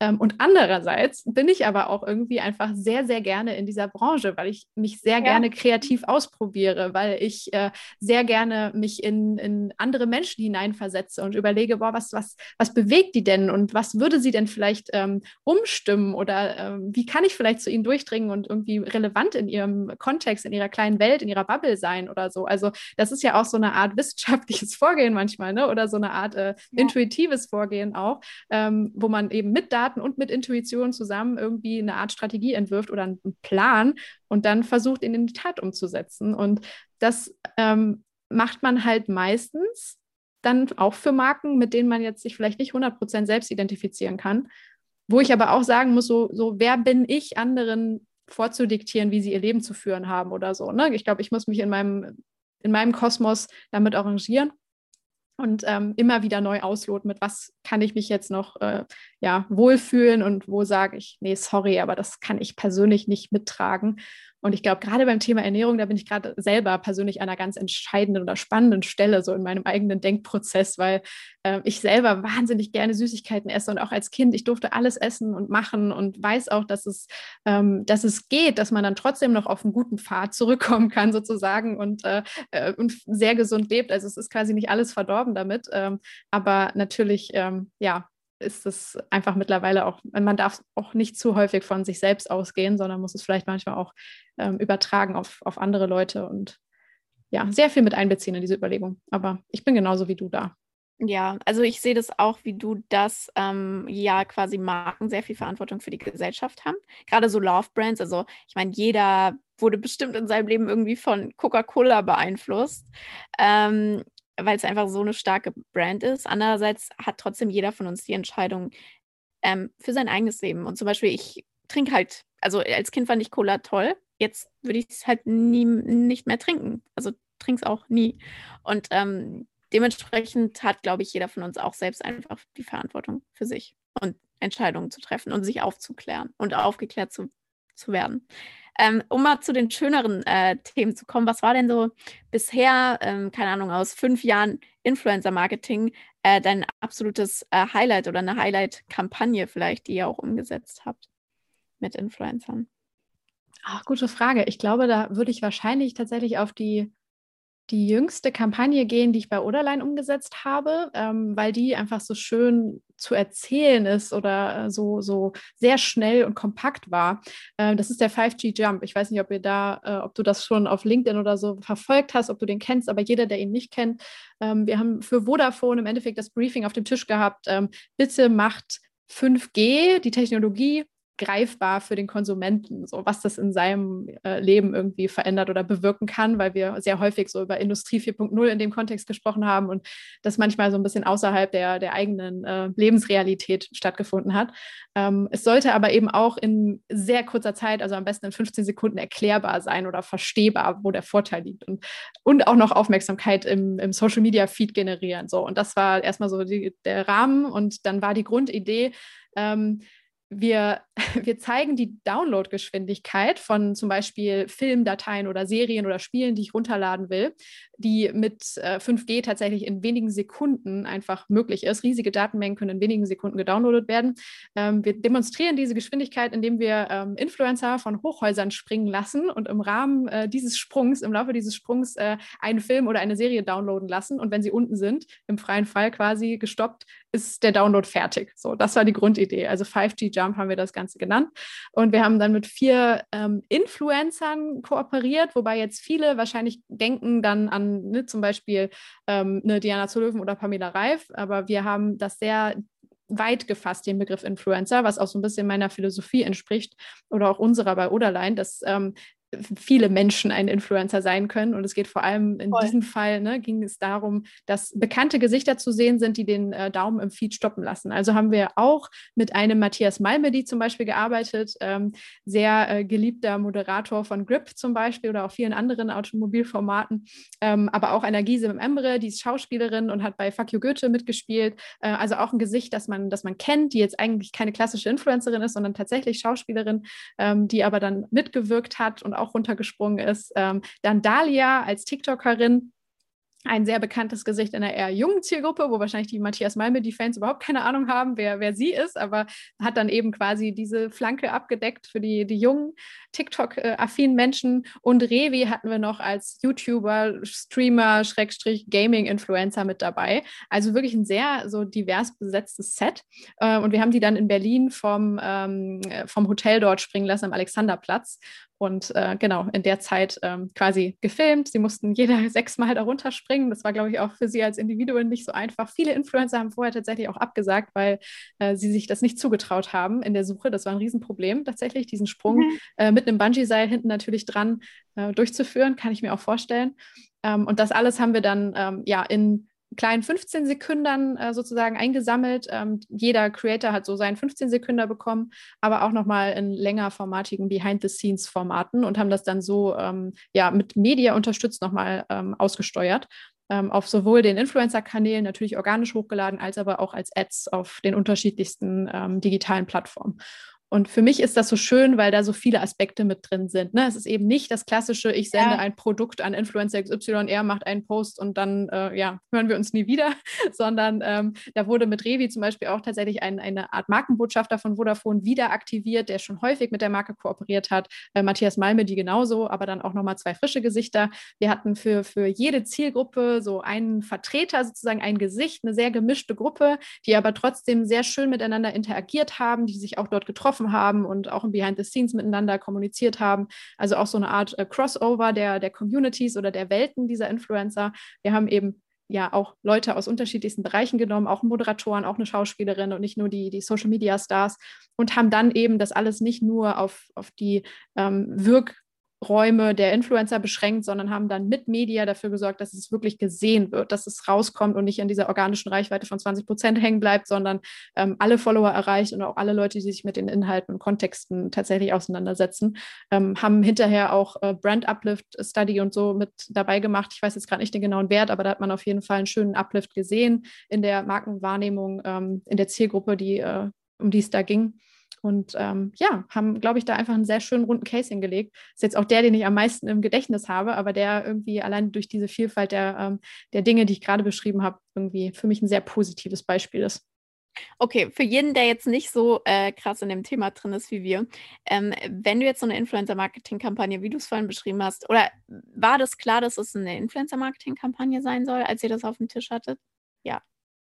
Ähm, und andererseits bin ich aber auch irgendwie einfach sehr, sehr gerne in dieser Branche, weil ich mich sehr ja. gerne kreativ ausprobiere, weil ich äh, sehr gerne mich in, in andere Menschen hineinversetze und überlege, boah, was, was, was bewegt die denn und was würde sie denn vielleicht ähm, umstimmen oder ähm, wie kann ich vielleicht zu ihnen durchdringen und irgendwie relevant in ihrem Kontext, in ihrer kleinen Welt, in ihrer Bubble sein oder so. Also das ist ja auch so eine Art wissenschaftliches Vorgehen manchmal, ne? oder so eine Art äh, intuitives Vorgehen auch, ähm, wo man eben mit Daten und mit Intuition zusammen irgendwie eine Art Strategie entwirft oder einen Plan und dann versucht, ihn in die Tat umzusetzen. Und das ähm, macht man halt meistens dann auch für Marken, mit denen man jetzt sich vielleicht nicht 100% selbst identifizieren kann. Wo ich aber auch sagen muss, so, so wer bin ich, anderen vorzudiktieren, wie sie ihr Leben zu führen haben oder so. Ne? Ich glaube, ich muss mich in meinem, in meinem Kosmos damit arrangieren und ähm, immer wieder neu ausloten, mit was kann ich mich jetzt noch äh, ja, wohlfühlen und wo sage ich, nee, sorry, aber das kann ich persönlich nicht mittragen. Und ich glaube, gerade beim Thema Ernährung, da bin ich gerade selber persönlich an einer ganz entscheidenden oder spannenden Stelle so in meinem eigenen Denkprozess, weil äh, ich selber wahnsinnig gerne Süßigkeiten esse und auch als Kind, ich durfte alles essen und machen und weiß auch, dass es, ähm, dass es geht, dass man dann trotzdem noch auf einen guten Pfad zurückkommen kann sozusagen und, äh, äh und sehr gesund lebt. Also es ist quasi nicht alles verdorben damit, ähm, aber natürlich, ähm, ja, ist es einfach mittlerweile auch, man darf auch nicht zu häufig von sich selbst ausgehen, sondern muss es vielleicht manchmal auch ähm, übertragen auf, auf andere Leute und ja, sehr viel mit einbeziehen in diese Überlegung. Aber ich bin genauso wie du da. Ja, also ich sehe das auch, wie du das, ähm, ja, quasi Marken sehr viel Verantwortung für die Gesellschaft haben. Gerade so Love Brands, also ich meine, jeder wurde bestimmt in seinem Leben irgendwie von Coca-Cola beeinflusst. Ähm, weil es einfach so eine starke Brand ist. Andererseits hat trotzdem jeder von uns die Entscheidung ähm, für sein eigenes Leben. Und zum Beispiel, ich trinke halt, also als Kind fand ich Cola toll. Jetzt würde ich es halt nie nicht mehr trinken. Also trinke es auch nie. Und ähm, dementsprechend hat, glaube ich, jeder von uns auch selbst einfach die Verantwortung für sich und Entscheidungen zu treffen und sich aufzuklären und aufgeklärt zu, zu werden. Ähm, um mal zu den schöneren äh, Themen zu kommen, was war denn so bisher, ähm, keine Ahnung, aus fünf Jahren Influencer-Marketing äh, dein absolutes äh, Highlight oder eine Highlight-Kampagne vielleicht, die ihr auch umgesetzt habt mit Influencern? Ach, gute Frage. Ich glaube, da würde ich wahrscheinlich tatsächlich auf die die jüngste Kampagne gehen, die ich bei Oderlein umgesetzt habe, ähm, weil die einfach so schön zu erzählen ist oder äh, so, so sehr schnell und kompakt war. Ähm, das ist der 5G Jump. Ich weiß nicht, ob ihr da, äh, ob du das schon auf LinkedIn oder so verfolgt hast, ob du den kennst, aber jeder, der ihn nicht kennt, ähm, wir haben für Vodafone im Endeffekt das Briefing auf dem Tisch gehabt. Ähm, bitte macht 5G, die Technologie, greifbar für den Konsumenten, so was das in seinem äh, Leben irgendwie verändert oder bewirken kann, weil wir sehr häufig so über Industrie 4.0 in dem Kontext gesprochen haben und das manchmal so ein bisschen außerhalb der, der eigenen äh, Lebensrealität stattgefunden hat. Ähm, es sollte aber eben auch in sehr kurzer Zeit, also am besten in 15 Sekunden erklärbar sein oder verstehbar, wo der Vorteil liegt und, und auch noch Aufmerksamkeit im, im Social Media Feed generieren. So. Und das war erstmal so die, der Rahmen und dann war die Grundidee, ähm, wir, wir zeigen die Downloadgeschwindigkeit von zum Beispiel Filmdateien oder Serien oder Spielen, die ich runterladen will, die mit äh, 5G tatsächlich in wenigen Sekunden einfach möglich ist. Riesige Datenmengen können in wenigen Sekunden gedownloadet werden. Ähm, wir demonstrieren diese Geschwindigkeit, indem wir ähm, Influencer von Hochhäusern springen lassen und im Rahmen äh, dieses Sprungs, im Laufe dieses Sprungs, äh, einen Film oder eine Serie downloaden lassen. Und wenn sie unten sind, im freien Fall quasi gestoppt, ist der Download fertig. So, das war die Grundidee. Also 5G Jump haben wir das Ganze genannt. Und wir haben dann mit vier ähm, Influencern kooperiert, wobei jetzt viele wahrscheinlich denken dann an ne, zum Beispiel ähm, eine Diana zu Löwen oder Pamela Reif. Aber wir haben das sehr weit gefasst, den Begriff Influencer, was auch so ein bisschen meiner Philosophie entspricht oder auch unserer bei Oderlein, dass ähm, viele Menschen ein Influencer sein können. Und es geht vor allem in Voll. diesem Fall, ne, ging es darum, dass bekannte Gesichter zu sehen sind, die den äh, Daumen im Feed stoppen lassen. Also haben wir auch mit einem Matthias Malmedy zum Beispiel gearbeitet, ähm, sehr äh, geliebter Moderator von Grip zum Beispiel oder auch vielen anderen Automobilformaten, ähm, aber auch einer Gisem Emre, die ist Schauspielerin und hat bei Fuck You Goethe mitgespielt. Äh, also auch ein Gesicht, das man, das man kennt, die jetzt eigentlich keine klassische Influencerin ist, sondern tatsächlich Schauspielerin, ähm, die aber dann mitgewirkt hat und auch runtergesprungen ist. Ähm, dann Dalia als TikTokerin, ein sehr bekanntes Gesicht in einer eher jungen Zielgruppe, wo wahrscheinlich die Matthias Malme, die Fans überhaupt keine Ahnung haben, wer, wer sie ist, aber hat dann eben quasi diese Flanke abgedeckt für die, die jungen TikTok-affinen Menschen. Und Revi hatten wir noch als YouTuber, Streamer, Schrägstrich, Gaming-Influencer mit dabei. Also wirklich ein sehr so divers besetztes Set. Äh, und wir haben die dann in Berlin vom, ähm, vom Hotel dort springen lassen am Alexanderplatz und äh, genau in der Zeit ähm, quasi gefilmt. Sie mussten jeder sechsmal darunter springen. Das war, glaube ich, auch für sie als Individuen nicht so einfach. Viele Influencer haben vorher tatsächlich auch abgesagt, weil äh, sie sich das nicht zugetraut haben in der Suche. Das war ein Riesenproblem tatsächlich, diesen Sprung mhm. äh, mit einem Bungee-Seil hinten natürlich dran äh, durchzuführen, kann ich mir auch vorstellen. Ähm, und das alles haben wir dann ähm, ja in kleinen 15 Sekunden äh, sozusagen eingesammelt. Ähm, jeder Creator hat so seinen 15 Sekunden bekommen, aber auch nochmal in längerformatigen Behind-the-Scenes-Formaten und haben das dann so ähm, ja, mit Media unterstützt nochmal ähm, ausgesteuert. Ähm, auf sowohl den Influencer-Kanälen natürlich organisch hochgeladen, als aber auch als Ads auf den unterschiedlichsten ähm, digitalen Plattformen. Und für mich ist das so schön, weil da so viele Aspekte mit drin sind. Ne? Es ist eben nicht das klassische, ich sende ja. ein Produkt an Influencer XY, er macht einen Post und dann äh, ja, hören wir uns nie wieder, sondern ähm, da wurde mit Revi zum Beispiel auch tatsächlich ein, eine Art Markenbotschafter von Vodafone wieder aktiviert, der schon häufig mit der Marke kooperiert hat. Äh, Matthias Malme, die genauso, aber dann auch nochmal zwei frische Gesichter. Wir hatten für, für jede Zielgruppe so einen Vertreter, sozusagen ein Gesicht, eine sehr gemischte Gruppe, die aber trotzdem sehr schön miteinander interagiert haben, die sich auch dort getroffen getroffen haben und auch im Behind the Scenes miteinander kommuniziert haben. Also auch so eine Art äh, Crossover der, der Communities oder der Welten dieser Influencer. Wir haben eben ja auch Leute aus unterschiedlichsten Bereichen genommen, auch Moderatoren, auch eine Schauspielerin und nicht nur die, die Social Media Stars und haben dann eben das alles nicht nur auf, auf die ähm, Wirk- Räume der Influencer beschränkt, sondern haben dann mit Media dafür gesorgt, dass es wirklich gesehen wird, dass es rauskommt und nicht in dieser organischen Reichweite von 20 Prozent hängen bleibt, sondern ähm, alle Follower erreicht und auch alle Leute, die sich mit den Inhalten und Kontexten tatsächlich auseinandersetzen, ähm, haben hinterher auch äh, Brand Uplift Study und so mit dabei gemacht. Ich weiß jetzt gerade nicht den genauen Wert, aber da hat man auf jeden Fall einen schönen Uplift gesehen in der Markenwahrnehmung, ähm, in der Zielgruppe, die, äh, um die es da ging. Und ähm, ja, haben, glaube ich, da einfach einen sehr schönen runden Case hingelegt. Ist jetzt auch der, den ich am meisten im Gedächtnis habe, aber der irgendwie allein durch diese Vielfalt der, ähm, der Dinge, die ich gerade beschrieben habe, irgendwie für mich ein sehr positives Beispiel ist. Okay, für jeden, der jetzt nicht so äh, krass in dem Thema drin ist wie wir, ähm, wenn du jetzt so eine Influencer-Marketing-Kampagne, wie du es vorhin beschrieben hast, oder war das klar, dass es eine Influencer-Marketing-Kampagne sein soll, als ihr das auf dem Tisch hattet? Ja.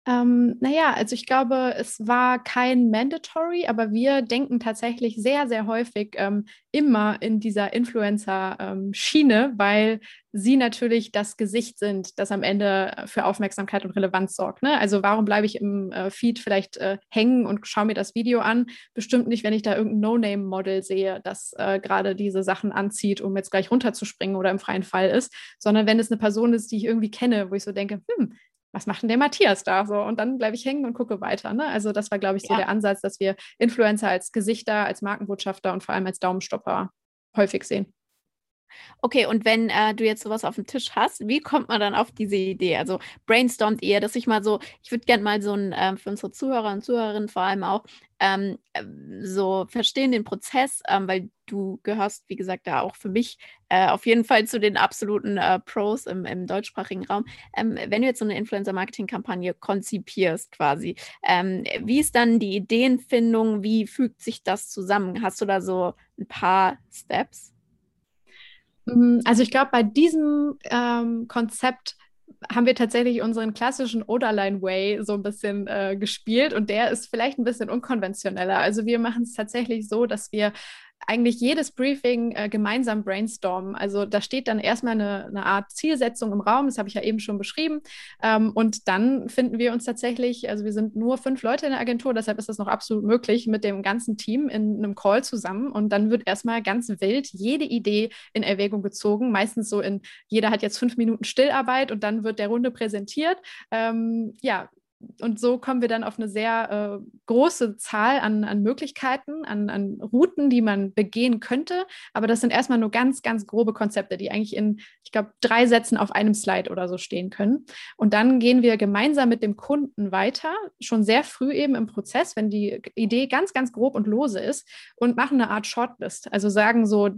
Ähm, naja, also ich glaube, es war kein Mandatory, aber wir denken tatsächlich sehr, sehr häufig ähm, immer in dieser Influencer-Schiene, ähm, weil sie natürlich das Gesicht sind, das am Ende für Aufmerksamkeit und Relevanz sorgt. Ne? Also warum bleibe ich im äh, Feed vielleicht äh, hängen und schaue mir das Video an? Bestimmt nicht, wenn ich da irgendein No-Name-Model sehe, das äh, gerade diese Sachen anzieht, um jetzt gleich runterzuspringen oder im freien Fall ist, sondern wenn es eine Person ist, die ich irgendwie kenne, wo ich so denke, hm, was macht denn der Matthias da so? Und dann bleibe ich hängen und gucke weiter. Ne? Also das war, glaube ich, so ja. der Ansatz, dass wir Influencer als Gesichter, als Markenbotschafter und vor allem als Daumenstopper häufig sehen. Okay, und wenn äh, du jetzt sowas auf dem Tisch hast, wie kommt man dann auf diese Idee? Also brainstormt ihr, dass ich mal so, ich würde gerne mal so ein, äh, für unsere Zuhörer und Zuhörerinnen vor allem auch, ähm, äh, so verstehen den Prozess, ähm, weil du gehörst, wie gesagt, da auch für mich äh, auf jeden Fall zu den absoluten äh, Pros im, im, deutschsprachigen Raum. Ähm, wenn du jetzt so eine Influencer-Marketing-Kampagne konzipierst quasi, ähm, wie ist dann die Ideenfindung? Wie fügt sich das zusammen? Hast du da so ein paar Steps? Mm, also ich glaube, bei diesem ähm, Konzept haben wir tatsächlich unseren klassischen Oderline Way so ein bisschen äh, gespielt und der ist vielleicht ein bisschen unkonventioneller. Also wir machen es tatsächlich so, dass wir eigentlich jedes Briefing äh, gemeinsam brainstormen. Also da steht dann erstmal eine, eine Art Zielsetzung im Raum, das habe ich ja eben schon beschrieben. Ähm, und dann finden wir uns tatsächlich, also wir sind nur fünf Leute in der Agentur, deshalb ist das noch absolut möglich, mit dem ganzen Team in einem Call zusammen. Und dann wird erstmal ganz wild jede Idee in Erwägung gezogen. Meistens so in, jeder hat jetzt fünf Minuten Stillarbeit und dann wird der Runde präsentiert. Ähm, ja, und so kommen wir dann auf eine sehr äh, große Zahl an, an Möglichkeiten, an, an Routen, die man begehen könnte. Aber das sind erstmal nur ganz, ganz grobe Konzepte, die eigentlich in, ich glaube, drei Sätzen auf einem Slide oder so stehen können. Und dann gehen wir gemeinsam mit dem Kunden weiter, schon sehr früh eben im Prozess, wenn die Idee ganz, ganz grob und lose ist und machen eine Art Shortlist. Also sagen so,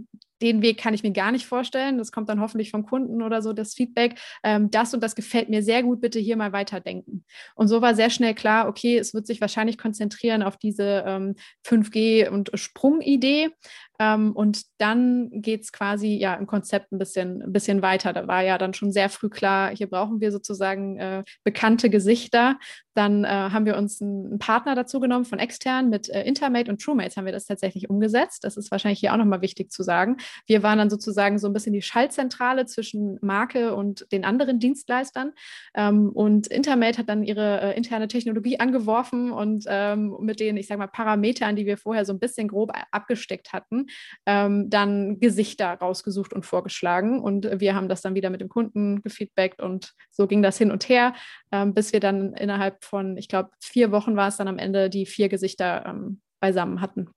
den Weg kann ich mir gar nicht vorstellen. Das kommt dann hoffentlich vom Kunden oder so, das Feedback. Ähm, das und das gefällt mir sehr gut, bitte hier mal weiterdenken. Und so war sehr schnell klar, okay, es wird sich wahrscheinlich konzentrieren auf diese ähm, 5G- und Sprungidee. Ähm, und dann geht es quasi ja im Konzept ein bisschen, ein bisschen weiter. Da war ja dann schon sehr früh klar, hier brauchen wir sozusagen äh, bekannte Gesichter. Dann äh, haben wir uns einen, Partner dazu genommen von extern. Mit äh, Intermate und TrueMates haben wir das tatsächlich umgesetzt. Das ist wahrscheinlich hier auch nochmal wichtig zu sagen. Wir waren dann sozusagen so ein bisschen die Schaltzentrale zwischen Marke und den anderen Dienstleistern. Ähm, und Intermate hat dann ihre äh, interne Technologie angeworfen und ähm, mit den, ich sage mal, Parametern, die wir vorher so ein bisschen grob abgesteckt hatten, ähm, dann Gesichter rausgesucht und vorgeschlagen. Und wir haben das dann wieder mit dem Kunden gefeedbackt und so ging das hin und her, ähm, bis wir dann innerhalb von, ich glaube, vier Wochen war es dann am Ende, die vier Gesichter ähm, beisammen hatten.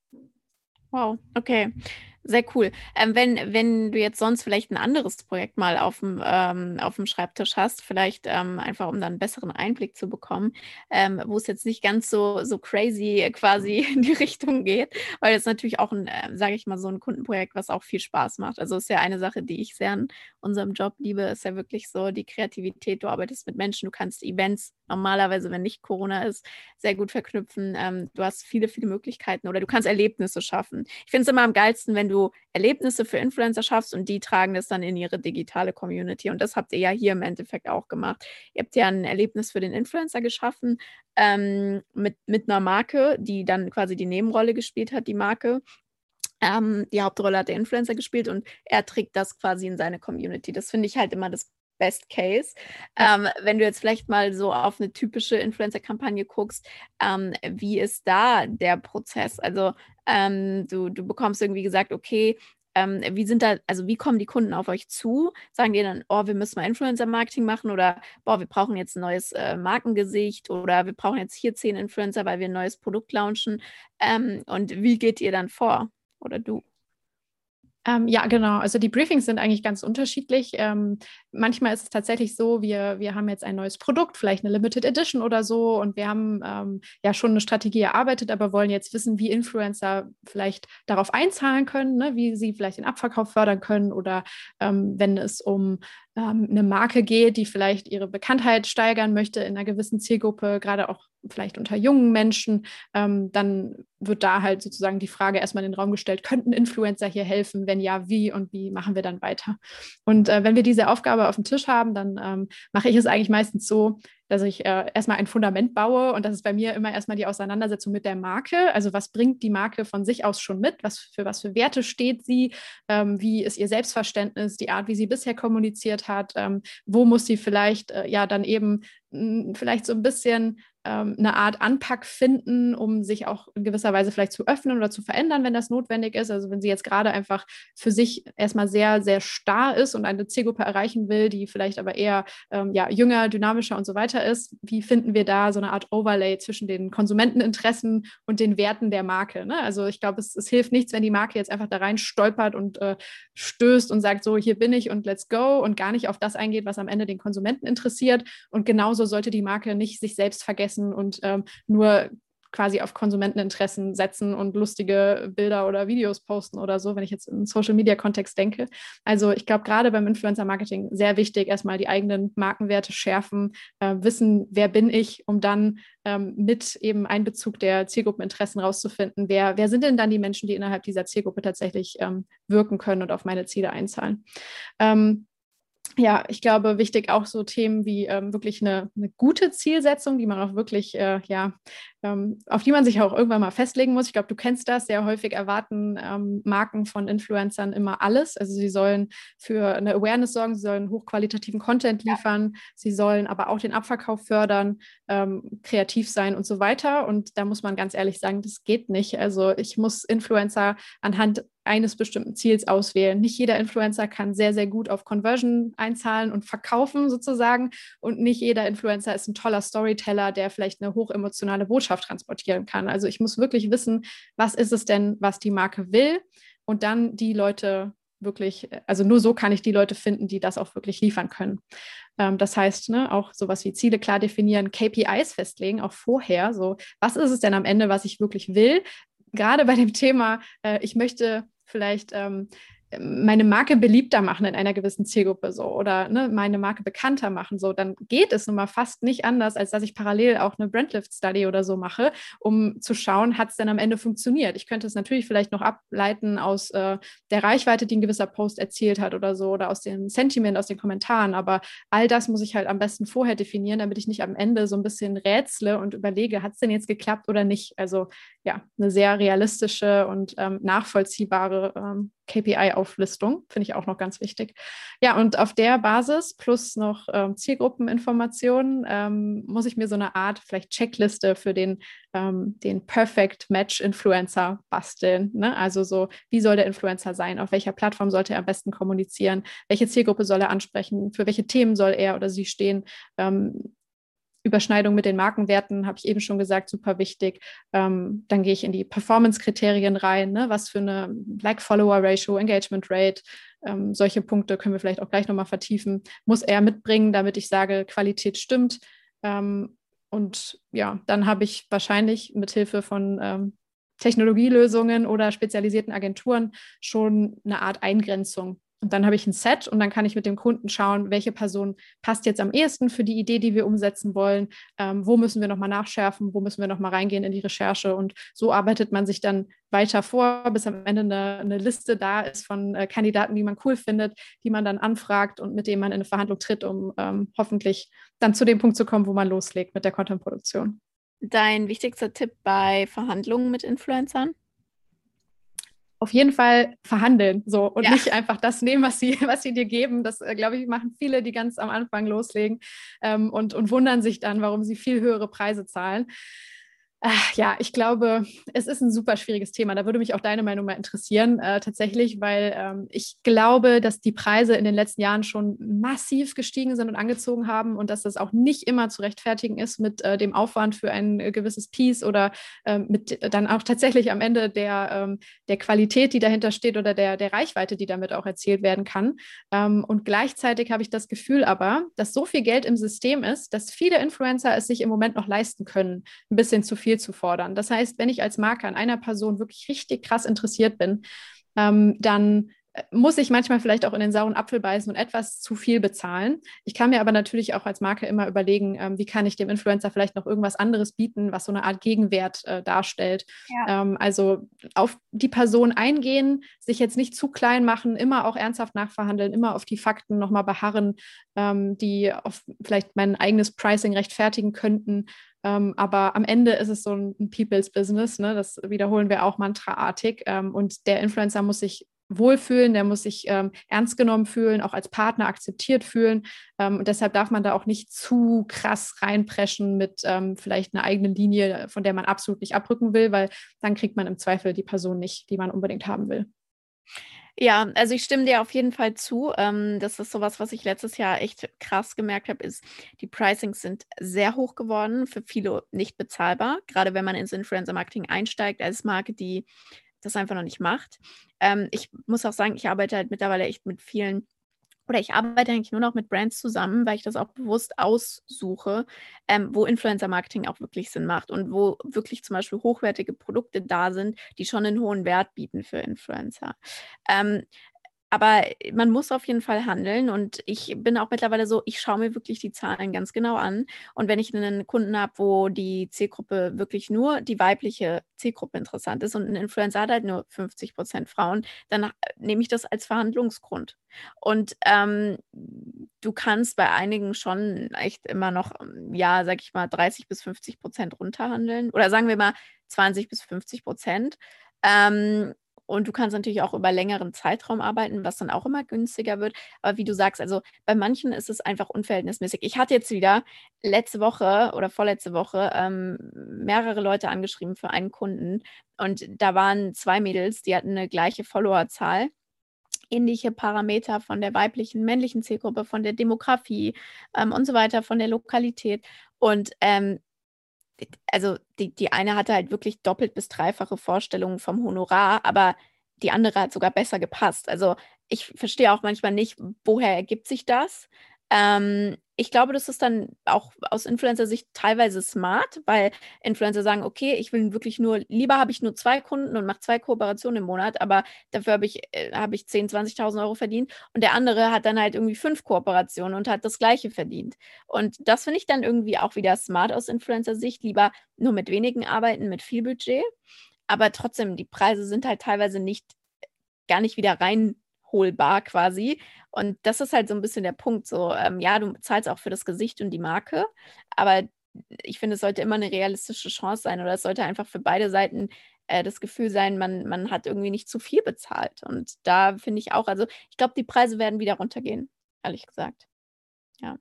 Wow, okay. Sehr cool. Ähm, wenn, wenn du jetzt sonst vielleicht ein anderes Projekt mal auf dem, ähm, auf dem Schreibtisch hast, vielleicht ähm, einfach, um dann einen besseren Einblick zu bekommen, ähm, wo es jetzt nicht ganz so, so crazy quasi in die Richtung geht, weil es natürlich auch ein, äh, sage ich mal, so ein Kundenprojekt, was auch viel Spaß macht. Also ist ja eine Sache, die ich sehr an unserem Job liebe, ist ja wirklich so die Kreativität. Du arbeitest mit Menschen, du kannst Events normalerweise, wenn nicht Corona ist, sehr gut verknüpfen. Ähm, du hast viele, viele Möglichkeiten oder du kannst Erlebnisse schaffen. Ich finde es immer am geilsten, wenn du Erlebnisse für Influencer schaffst und die tragen das dann in ihre digitale Community. Und das habt ihr ja hier im Endeffekt auch gemacht. Ihr habt ja ein Erlebnis für den Influencer geschaffen ähm, mit, mit einer Marke, die dann quasi die Nebenrolle gespielt hat, die Marke. Ähm, die Hauptrolle hat der Influencer gespielt und er trägt das quasi in seine Community. Das finde ich halt immer das Best Case. Ja. Ähm, wenn du jetzt vielleicht mal so auf eine typische Influencer-Kampagne guckst, ähm, wie ist da der Prozess? Also ähm, du, du bekommst irgendwie gesagt, okay, ähm, wie sind da, also wie kommen die Kunden auf euch zu? Sagen die dann, oh, wir müssen mal Influencer-Marketing machen oder boah, wir brauchen jetzt ein neues äh, Markengesicht oder wir brauchen jetzt hier zehn Influencer, weil wir ein neues Produkt launchen. Ähm, und wie geht ihr dann vor? Oder du? Ähm, ja, genau. Also die Briefings sind eigentlich ganz unterschiedlich. Ähm, manchmal ist es tatsächlich so, wir, wir haben jetzt ein neues Produkt, vielleicht eine Limited Edition oder so, und wir haben ähm, ja schon eine Strategie erarbeitet, aber wollen jetzt wissen, wie Influencer vielleicht darauf einzahlen können, ne? wie sie vielleicht den Abverkauf fördern können oder ähm, wenn es um ähm, eine Marke geht, die vielleicht ihre Bekanntheit steigern möchte in einer gewissen Zielgruppe, gerade auch vielleicht unter jungen Menschen, ähm, dann wird da halt sozusagen die Frage erstmal in den Raum gestellt, könnten Influencer hier helfen? Wenn ja, wie und wie machen wir dann weiter? Und äh, wenn wir diese Aufgabe auf dem Tisch haben, dann ähm, mache ich es eigentlich meistens so, dass ich äh, erstmal ein Fundament baue und das ist bei mir immer erstmal die Auseinandersetzung mit der Marke. Also was bringt die Marke von sich aus schon mit? Was für was für Werte steht sie? Ähm, wie ist ihr Selbstverständnis? Die Art, wie sie bisher kommuniziert hat? Ähm, wo muss sie vielleicht äh, ja dann eben mh, vielleicht so ein bisschen ähm, eine Art Anpack finden, um sich auch in gewisser Weise vielleicht zu öffnen oder zu verändern, wenn das notwendig ist. Also wenn sie jetzt gerade einfach für sich erstmal sehr, sehr starr ist und eine Zielgruppe erreichen will, die vielleicht aber eher ähm, ja, jünger, dynamischer und so weiter ist, wie finden wir da so eine Art Overlay zwischen den Konsumenteninteressen und den Werten der Marke? Ne? Also ich glaube, es, es, hilft nichts, wenn die Marke jetzt einfach da rein stolpert und äh, stößt und sagt, so, hier bin ich und let's go und gar nicht auf das eingeht, was am Ende den Konsumenten interessiert. Und genauso sollte die Marke nicht sich selbst vergessen und ähm, nur quasi auf Konsumenteninteressen setzen und lustige Bilder oder Videos posten oder so, wenn ich jetzt im Social-Media-Kontext denke. Also ich glaube, gerade beim Influencer-Marketing sehr wichtig, erstmal die eigenen Markenwerte schärfen, äh, wissen, wer bin ich, um dann ähm, mit eben Einbezug der Zielgruppeninteressen rauszufinden, wer, wer sind denn dann die Menschen, die innerhalb dieser Zielgruppe tatsächlich ähm, wirken können und auf meine Ziele einzahlen. Ähm, ja, ich glaube, wichtig auch so Themen wie ähm, wirklich eine, eine, gute Zielsetzung, die man auch wirklich, äh, ja, ähm, auf die man sich auch irgendwann mal festlegen muss. Ich glaube, du kennst das. Sehr häufig erwarten ähm, Marken von Influencern immer alles. Also sie sollen für eine Awareness sorgen, sie sollen hochqualitativen Content liefern, ja. sie sollen aber auch den Abverkauf fördern, ähm, kreativ sein und so weiter. Und da muss man ganz ehrlich sagen, das geht nicht. Also ich muss Influencer anhand eines bestimmten Ziels auswählen. Nicht jeder Influencer kann sehr, sehr gut auf Conversion einzahlen und verkaufen sozusagen. Und nicht jeder Influencer ist ein toller Storyteller, der vielleicht eine hochemotionale Botschaft transportieren kann. Also ich muss wirklich wissen, was ist es denn, was die Marke will und dann die Leute wirklich, also nur so kann ich die Leute finden, die das auch wirklich liefern können. Ähm, das heißt, ne, auch sowas wie Ziele klar definieren, KPIs festlegen, auch vorher, so, was ist es denn am Ende, was ich wirklich will? Gerade bei dem Thema, äh, ich möchte vielleicht ähm, meine Marke beliebter machen in einer gewissen Zielgruppe so oder ne, meine Marke bekannter machen so, dann geht es nun mal fast nicht anders, als dass ich parallel auch eine Brandlift Study oder so mache, um zu schauen, hat es denn am Ende funktioniert. Ich könnte es natürlich vielleicht noch ableiten aus äh, der Reichweite, die ein gewisser Post erzielt hat oder so oder aus dem Sentiment, aus den Kommentaren, aber all das muss ich halt am besten vorher definieren, damit ich nicht am Ende so ein bisschen rätsle und überlege, hat es denn jetzt geklappt oder nicht. Also ja, eine sehr realistische und ähm, nachvollziehbare ähm, KPI-Auflistung, finde ich auch noch ganz wichtig. Ja, und auf der Basis plus noch ähm, Zielgruppeninformationen ähm, muss ich mir so eine Art vielleicht Checkliste für den, ähm, den Perfect Match Influencer basteln. Ne? Also so, wie soll der Influencer sein? Auf welcher Plattform sollte er am besten kommunizieren? Welche Zielgruppe soll er ansprechen? Für welche Themen soll er oder sie stehen? Überschneidung mit den Markenwerten, habe ich eben schon gesagt, super wichtig. Ähm, dann gehe ich in die Performance-Kriterien rein, ne? was für eine Like-Follower-Ratio, Engagement-Rate, ähm, solche Punkte können wir vielleicht auch gleich nochmal vertiefen, muss er mitbringen, damit ich sage, Qualität stimmt. Ähm, und ja, dann habe ich wahrscheinlich mit Hilfe von ähm, Technologielösungen oder spezialisierten Agenturen schon eine Art Eingrenzung und dann habe ich ein Set und dann kann ich mit dem Kunden schauen, welche Person passt jetzt am ehesten für die Idee, die wir umsetzen wollen. Ähm, wo müssen wir nochmal nachschärfen? Wo müssen wir nochmal reingehen in die Recherche? Und so arbeitet man sich dann weiter vor, bis am Ende eine, eine Liste da ist von äh, Kandidaten, die man cool findet, die man dann anfragt und mit denen man in eine Verhandlung tritt, um ähm, hoffentlich dann zu dem Punkt zu kommen, wo man loslegt mit der Content-Produktion. Dein wichtigster Tipp bei Verhandlungen mit Influencern? Auf jeden Fall verhandeln so und ja. nicht einfach das nehmen, was sie, was sie dir geben. Das, äh, glaube ich, machen viele, die ganz am Anfang loslegen ähm, und, und wundern sich dann, warum sie viel höhere Preise zahlen. Ach, ja, ich glaube, es ist ein super schwieriges Thema. Da würde mich auch deine Meinung mal interessieren, äh, tatsächlich, weil ähm, ich glaube, dass die Preise in den letzten Jahren schon massiv gestiegen sind und angezogen haben und dass das auch nicht immer zu rechtfertigen ist mit äh, dem Aufwand für ein äh, gewisses Piece oder ähm, mit dann auch tatsächlich am Ende der, ähm, der Qualität, die dahinter steht oder der, der Reichweite, die damit auch erzielt werden kann. Ähm, und gleichzeitig habe ich das Gefühl aber, dass so viel Geld im System ist, dass viele Influencer es sich im Moment noch leisten können, ein bisschen zu viel viel zu fordern. Das heißt, wenn ich als Marke an einer Person wirklich richtig krass interessiert bin, ähm, dann muss ich manchmal vielleicht auch in den sauren Apfel beißen und etwas zu viel bezahlen. Ich kann mir aber natürlich auch als Marke immer überlegen, ähm, wie kann ich dem Influencer vielleicht noch irgendwas anderes bieten, was so eine Art Gegenwert äh, darstellt. Ja. Ähm, also auf die Person eingehen, sich jetzt nicht zu klein machen, immer auch ernsthaft nachverhandeln, immer auf die Fakten nochmal beharren, ähm, die vielleicht mein eigenes Pricing rechtfertigen könnten ähm, aber am Ende ist es so ein People's Business, ne? das wiederholen wir auch mantraartig. Ähm, und der Influencer muss sich wohlfühlen, der muss sich ähm, ernst genommen fühlen, auch als Partner akzeptiert fühlen. Ähm, und deshalb darf man da auch nicht zu krass reinpreschen mit ähm, vielleicht einer eigenen Linie, von der man absolut nicht abrücken will, weil dann kriegt man im Zweifel die Person nicht, die man unbedingt haben will. Ja, also ich stimme dir auf jeden Fall zu. Ähm, das ist sowas, was ich letztes Jahr echt krass gemerkt habe, ist, die Pricings sind sehr hoch geworden, für viele nicht bezahlbar, gerade wenn man ins Influencer-Marketing einsteigt als Marke, die das einfach noch nicht macht. Ähm, ich muss auch sagen, ich arbeite halt mittlerweile echt mit vielen oder ich arbeite eigentlich nur noch mit Brands zusammen, weil ich das auch bewusst aussuche, ähm, wo Influencer-Marketing auch wirklich Sinn macht und wo wirklich zum Beispiel hochwertige Produkte da sind, die schon einen hohen Wert bieten für Influencer. Ähm, aber man muss auf jeden Fall handeln und ich bin auch mittlerweile so, ich schaue mir wirklich die Zahlen ganz genau an. Und wenn ich einen Kunden habe, wo die Zielgruppe wirklich nur die weibliche Zielgruppe interessant ist und ein Influencer hat halt nur 50 Prozent Frauen, dann äh, nehme ich das als Verhandlungsgrund. Und ähm, du kannst bei einigen schon echt immer noch, ja, sag ich mal, 30 bis 50 Prozent runterhandeln oder sagen wir mal 20 bis 50 Prozent. Ähm, und du kannst natürlich auch über längeren Zeitraum arbeiten, was dann auch immer günstiger wird. Aber wie du sagst, also bei manchen ist es einfach unverhältnismäßig. Ich hatte jetzt wieder letzte Woche oder vorletzte Woche ähm, mehrere Leute angeschrieben für einen Kunden. Und da waren zwei Mädels, die hatten eine gleiche Followerzahl ähnliche Parameter von der weiblichen, männlichen Zielgruppe, von der Demografie ähm, und so weiter, von der Lokalität. Und ähm, also die, die eine hatte halt wirklich doppelt bis dreifache Vorstellungen vom Honorar, aber die andere hat sogar besser gepasst. Also ich verstehe auch manchmal nicht, woher ergibt sich das. Ähm, ich glaube, das ist dann auch aus Influencer-Sicht teilweise smart, weil Influencer sagen, okay, ich will wirklich nur, lieber habe ich nur zwei Kunden und mache zwei Kooperationen im Monat, aber dafür habe ich, äh, hab ich 10.000, 20.000 Euro verdient und der andere hat dann halt irgendwie fünf Kooperationen und hat das gleiche verdient. Und das finde ich dann irgendwie auch wieder smart aus Influencer-Sicht, lieber nur mit wenigen arbeiten, mit viel Budget, aber trotzdem, die Preise sind halt teilweise nicht, gar nicht wieder reinholbar quasi. Und das ist halt so ein bisschen der Punkt. So, ähm, ja, du zahlst auch für das Gesicht und die Marke, aber ich finde, es sollte immer eine realistische Chance sein oder es sollte einfach für beide Seiten äh, das Gefühl sein, man, man hat irgendwie nicht zu viel bezahlt. Und da finde ich auch, also ich glaube, die Preise werden wieder runtergehen, ehrlich gesagt. Ja.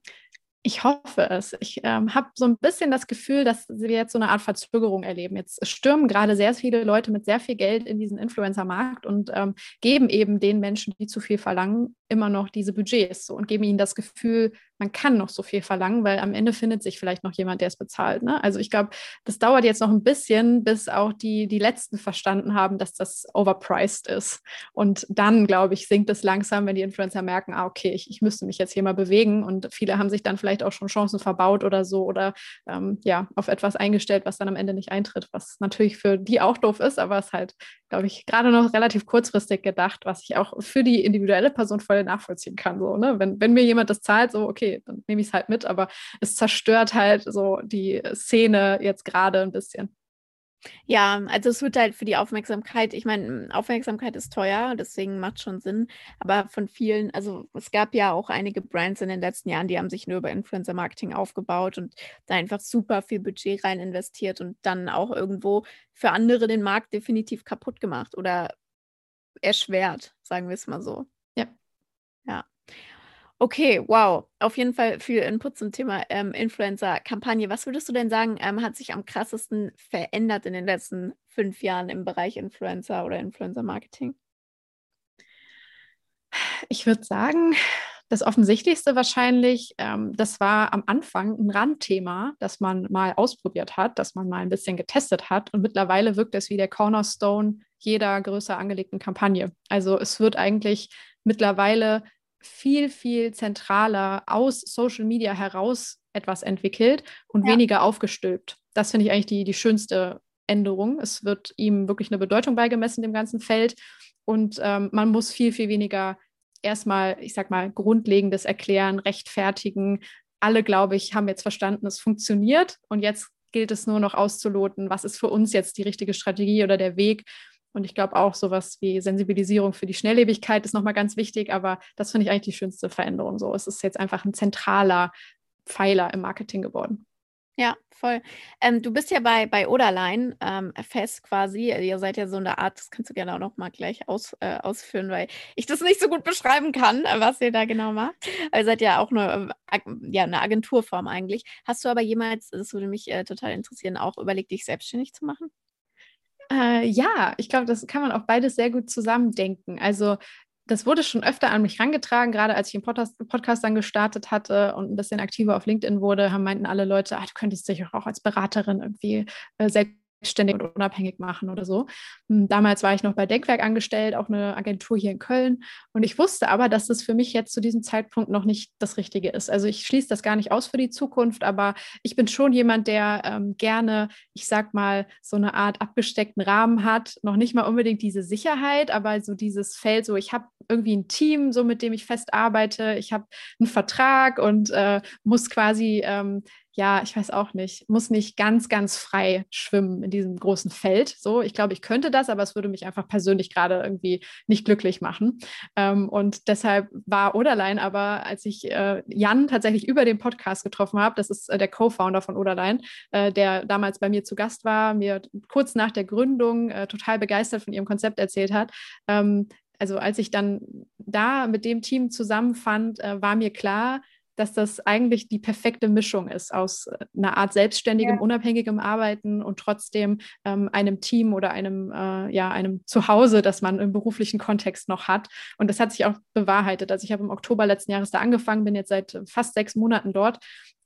Ich hoffe es. Ich ähm, habe so ein bisschen das Gefühl, dass wir jetzt so eine Art Verzögerung erleben. Jetzt stürmen gerade sehr viele Leute mit sehr viel Geld in diesen Influencer-Markt und ähm, geben eben den Menschen, die zu viel verlangen, immer noch diese Budgets so, und geben ihnen das Gefühl, man kann noch so viel verlangen, weil am Ende findet sich vielleicht noch jemand, der es bezahlt. Ne? Also ich glaube, das dauert jetzt noch ein bisschen, bis auch die, die Letzten verstanden haben, dass das overpriced ist. Und dann, glaube ich, sinkt es langsam, wenn die Influencer merken, ah, okay, ich, ich müsste mich jetzt hier mal bewegen. Und viele haben sich dann vielleicht auch schon Chancen verbaut oder so oder ähm, ja, auf etwas eingestellt, was dann am Ende nicht eintritt, was natürlich für die auch doof ist, aber es halt, glaube ich, gerade noch relativ kurzfristig gedacht, was ich auch für die individuelle Person voll nachvollziehen kann. So, ne? wenn, wenn mir jemand das zahlt, so, okay, dann nehme ich es halt mit, aber es zerstört halt so die Szene jetzt gerade ein bisschen. Ja, also es wird halt für die Aufmerksamkeit, ich meine, Aufmerksamkeit ist teuer, deswegen macht schon Sinn. Aber von vielen, also es gab ja auch einige Brands in den letzten Jahren, die haben sich nur über Influencer-Marketing aufgebaut und da einfach super viel Budget rein investiert und dann auch irgendwo für andere den Markt definitiv kaputt gemacht oder erschwert, sagen wir es mal so. Okay, wow. Auf jeden Fall viel Input zum Thema ähm, Influencer-Kampagne. Was würdest du denn sagen, ähm, hat sich am krassesten verändert in den letzten fünf Jahren im Bereich Influencer oder Influencer-Marketing? Ich würde sagen, das Offensichtlichste wahrscheinlich, ähm, das war am Anfang ein Randthema, das man mal ausprobiert hat, das man mal ein bisschen getestet hat. Und mittlerweile wirkt es wie der Cornerstone jeder größer angelegten Kampagne. Also es wird eigentlich mittlerweile viel, viel zentraler aus Social Media heraus etwas entwickelt und ja. weniger aufgestülpt. Das finde ich eigentlich die, die schönste Änderung. Es wird ihm wirklich eine Bedeutung beigemessen, dem ganzen Feld. Und ähm, man muss viel, viel weniger erstmal, ich sag mal, Grundlegendes erklären, rechtfertigen. Alle, glaube ich, haben jetzt verstanden, es funktioniert. Und jetzt gilt es nur noch auszuloten, was ist für uns jetzt die richtige Strategie oder der Weg. Und ich glaube auch sowas wie Sensibilisierung für die Schnelllebigkeit ist nochmal ganz wichtig, aber das finde ich eigentlich die schönste Veränderung. So, es ist jetzt einfach ein zentraler Pfeiler im Marketing geworden. Ja, voll. Ähm, du bist ja bei, bei Oderlein ähm, fest quasi. Ihr seid ja so eine Art, das kannst du gerne auch noch mal gleich aus, äh, ausführen, weil ich das nicht so gut beschreiben kann, was ihr da genau macht. ihr seid ja auch eine, äh, ja, eine Agenturform eigentlich. Hast du aber jemals, das würde mich äh, total interessieren, auch überlegt, dich selbstständig zu machen? Äh, ja, ich glaube, das kann man auch beides sehr gut zusammendenken. Also das wurde schon öfter an mich herangetragen, gerade als ich den Podcast, dann gestartet hatte und ein bisschen aktiver auf LinkedIn wurde, haben meinten alle Leute, ah, du könntest dich auch als Beraterin irgendwie äh, selbst selbstständig und unabhängig machen oder so. Hm, damals war ich noch bei Denkwerk angestellt, auch eine Agentur hier in Köln. Und ich wusste aber, dass das für mich jetzt zu diesem Zeitpunkt noch nicht das Richtige ist. Also ich schließe das gar nicht aus für die Zukunft, aber ich bin schon jemand, der ähm, gerne, ich sag mal, so eine Art abgesteckten Rahmen hat. Noch nicht mal unbedingt diese Sicherheit, aber so dieses Feld, so ich habe irgendwie ein Team, so mit dem ich fest arbeite. Ich habe einen Vertrag und äh, muss quasi ähm, ja, ich weiß auch nicht, muss nicht ganz, ganz frei schwimmen in diesem großen Feld. So, ich glaube, ich könnte das, aber es würde mich einfach persönlich gerade irgendwie nicht glücklich machen. Ähm, und deshalb war Oderlein aber, als ich äh, Jan tatsächlich über den Podcast getroffen habe, das ist äh, der Co-Founder von Oderlein, äh, der damals bei mir zu Gast war, mir kurz nach der Gründung äh, total begeistert von ihrem Konzept erzählt hat. Ähm, also als ich dann da mit dem Team zusammenfand, äh, war mir klar, dass das eigentlich die perfekte Mischung ist aus äh, einer Art selbstständigem, ja. unabhängigem Arbeiten und trotzdem ähm, einem Team oder einem, äh, ja, einem Zuhause, das man im beruflichen Kontext noch hat. Und das hat sich auch bewahrheitet. Also ich habe im Oktober letzten Jahres da angefangen, bin jetzt seit fast sechs Monaten dort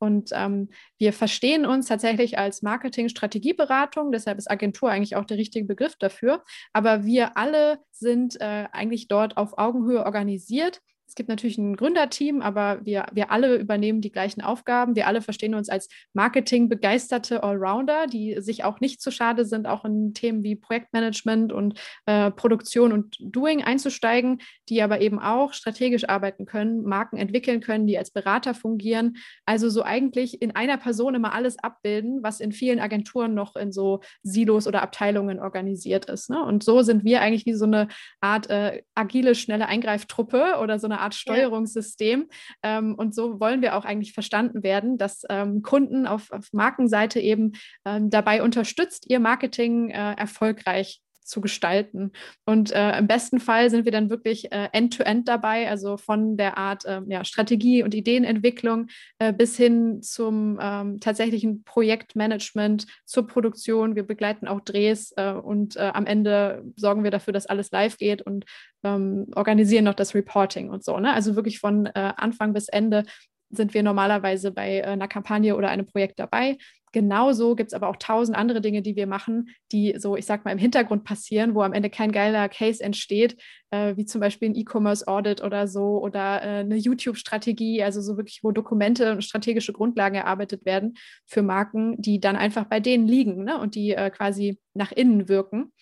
und ähm, wir verstehen uns tatsächlich als Marketing-Strategieberatung, deshalb ist Agentur eigentlich auch der richtige Begriff dafür. Aber wir alle sind äh, eigentlich dort auf Augenhöhe organisiert es gibt natürlich ein Gründerteam, aber wir, wir alle übernehmen die gleichen Aufgaben. Wir alle verstehen uns als Marketing-begeisterte Allrounder, die sich auch nicht zu schade sind, auch in Themen wie Projektmanagement und äh, Produktion und Doing einzusteigen, die aber eben auch strategisch arbeiten können, Marken entwickeln können, die als Berater fungieren. Also so eigentlich in einer Person immer alles abbilden, was in vielen Agenturen noch in so Silos oder Abteilungen organisiert ist. Ne? Und so sind wir eigentlich wie so eine Art äh, agile, schnelle Eingreiftruppe oder so eine Art Steuerungssystem. Ja. Ähm, und so wollen wir auch eigentlich verstanden werden, dass ähm, Kunden auf, auf, Markenseite eben ähm, dabei unterstützt, ihr Marketing äh, erfolgreich zu gestalten. Und äh, im besten Fall sind wir dann wirklich äh, end-to-end -end dabei, also von der Art äh, ja, Strategie und Ideenentwicklung äh, bis hin zum ähm, tatsächlichen Projektmanagement, zur Produktion. Wir begleiten auch Drehs äh, und am Ende sorgen wir dafür, dass alles live geht und ähm, organisieren noch das Reporting und so. Ne? Also wirklich von Anfang bis Ende sind wir normalerweise bei äh, einer Kampagne oder einem Projekt dabei. Genauso gibt es aber auch tausend andere Dinge, die wir machen, die so, ich sag mal, im Hintergrund passieren, wo am Ende kein geiler Case entsteht, äh, wie zum Beispiel ein E-Commerce-Audit oder so oder äh, eine YouTube-Strategie, also so wirklich, wo Dokumente und strategische Grundlagen erarbeitet werden für Marken, die dann einfach bei denen liegen ne? und die äh, quasi nach innen wirken.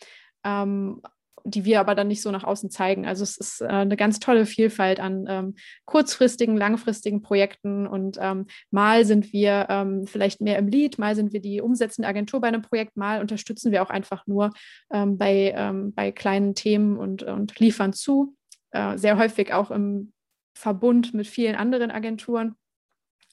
Ähm, die wir aber dann nicht so nach außen zeigen. Also es ist äh, eine ganz tolle Vielfalt an ähm, kurzfristigen, langfristigen Projekten und ähm, mal sind wir ähm, vielleicht mehr im Lead, mal sind wir die umsetzende Agentur bei einem Projekt, mal unterstützen wir auch einfach nur ähm, bei, ähm, bei kleinen Themen und, und liefern zu. Äh, sehr häufig auch im Verbund mit vielen anderen Agenturen.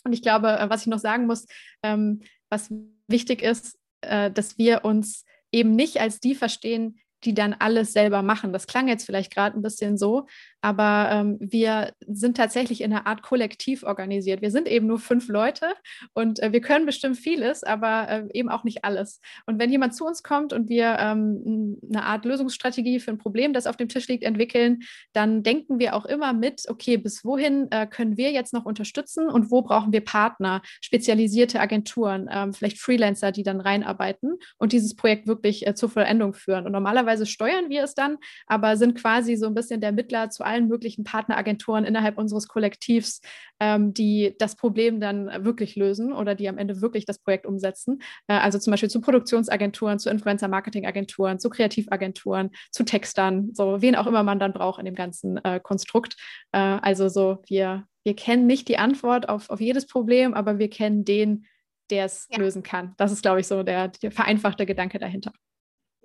Und ich glaube, äh, was ich noch sagen muss, ähm, was wichtig ist, äh, dass wir uns eben nicht als die verstehen, die dann alles selber machen. Das klang jetzt vielleicht gerade ein bisschen so, aber ähm, wir sind tatsächlich in einer Art Kollektiv organisiert. Wir sind eben nur fünf Leute und äh, wir können bestimmt vieles, aber äh, eben auch nicht alles. Und wenn jemand zu uns kommt und wir ähm, eine Art Lösungsstrategie für ein Problem, das auf dem Tisch liegt, entwickeln, dann denken wir auch immer mit, okay, bis wohin äh, können wir jetzt noch unterstützen und wo brauchen wir Partner, spezialisierte Agenturen, ähm, vielleicht Freelancer, die dann reinarbeiten und dieses Projekt wirklich äh, zur Vollendung führen. Und normalerweise steuern wir es dann, aber sind quasi so ein bisschen der Mittler zu allen möglichen Partneragenturen innerhalb unseres Kollektivs, ähm, die das Problem dann wirklich lösen oder die am Ende wirklich das Projekt umsetzen. Äh, also zum Beispiel zu Produktionsagenturen, zu Influencer-Marketing-Agenturen, zu Kreativagenturen, zu Textern, so wen auch immer man dann braucht in dem ganzen äh, Konstrukt. Äh, also so, wir, wir kennen nicht die Antwort auf, auf jedes Problem, aber wir kennen den, der es ja. lösen kann. Das ist, glaube ich, so der, der vereinfachte Gedanke dahinter.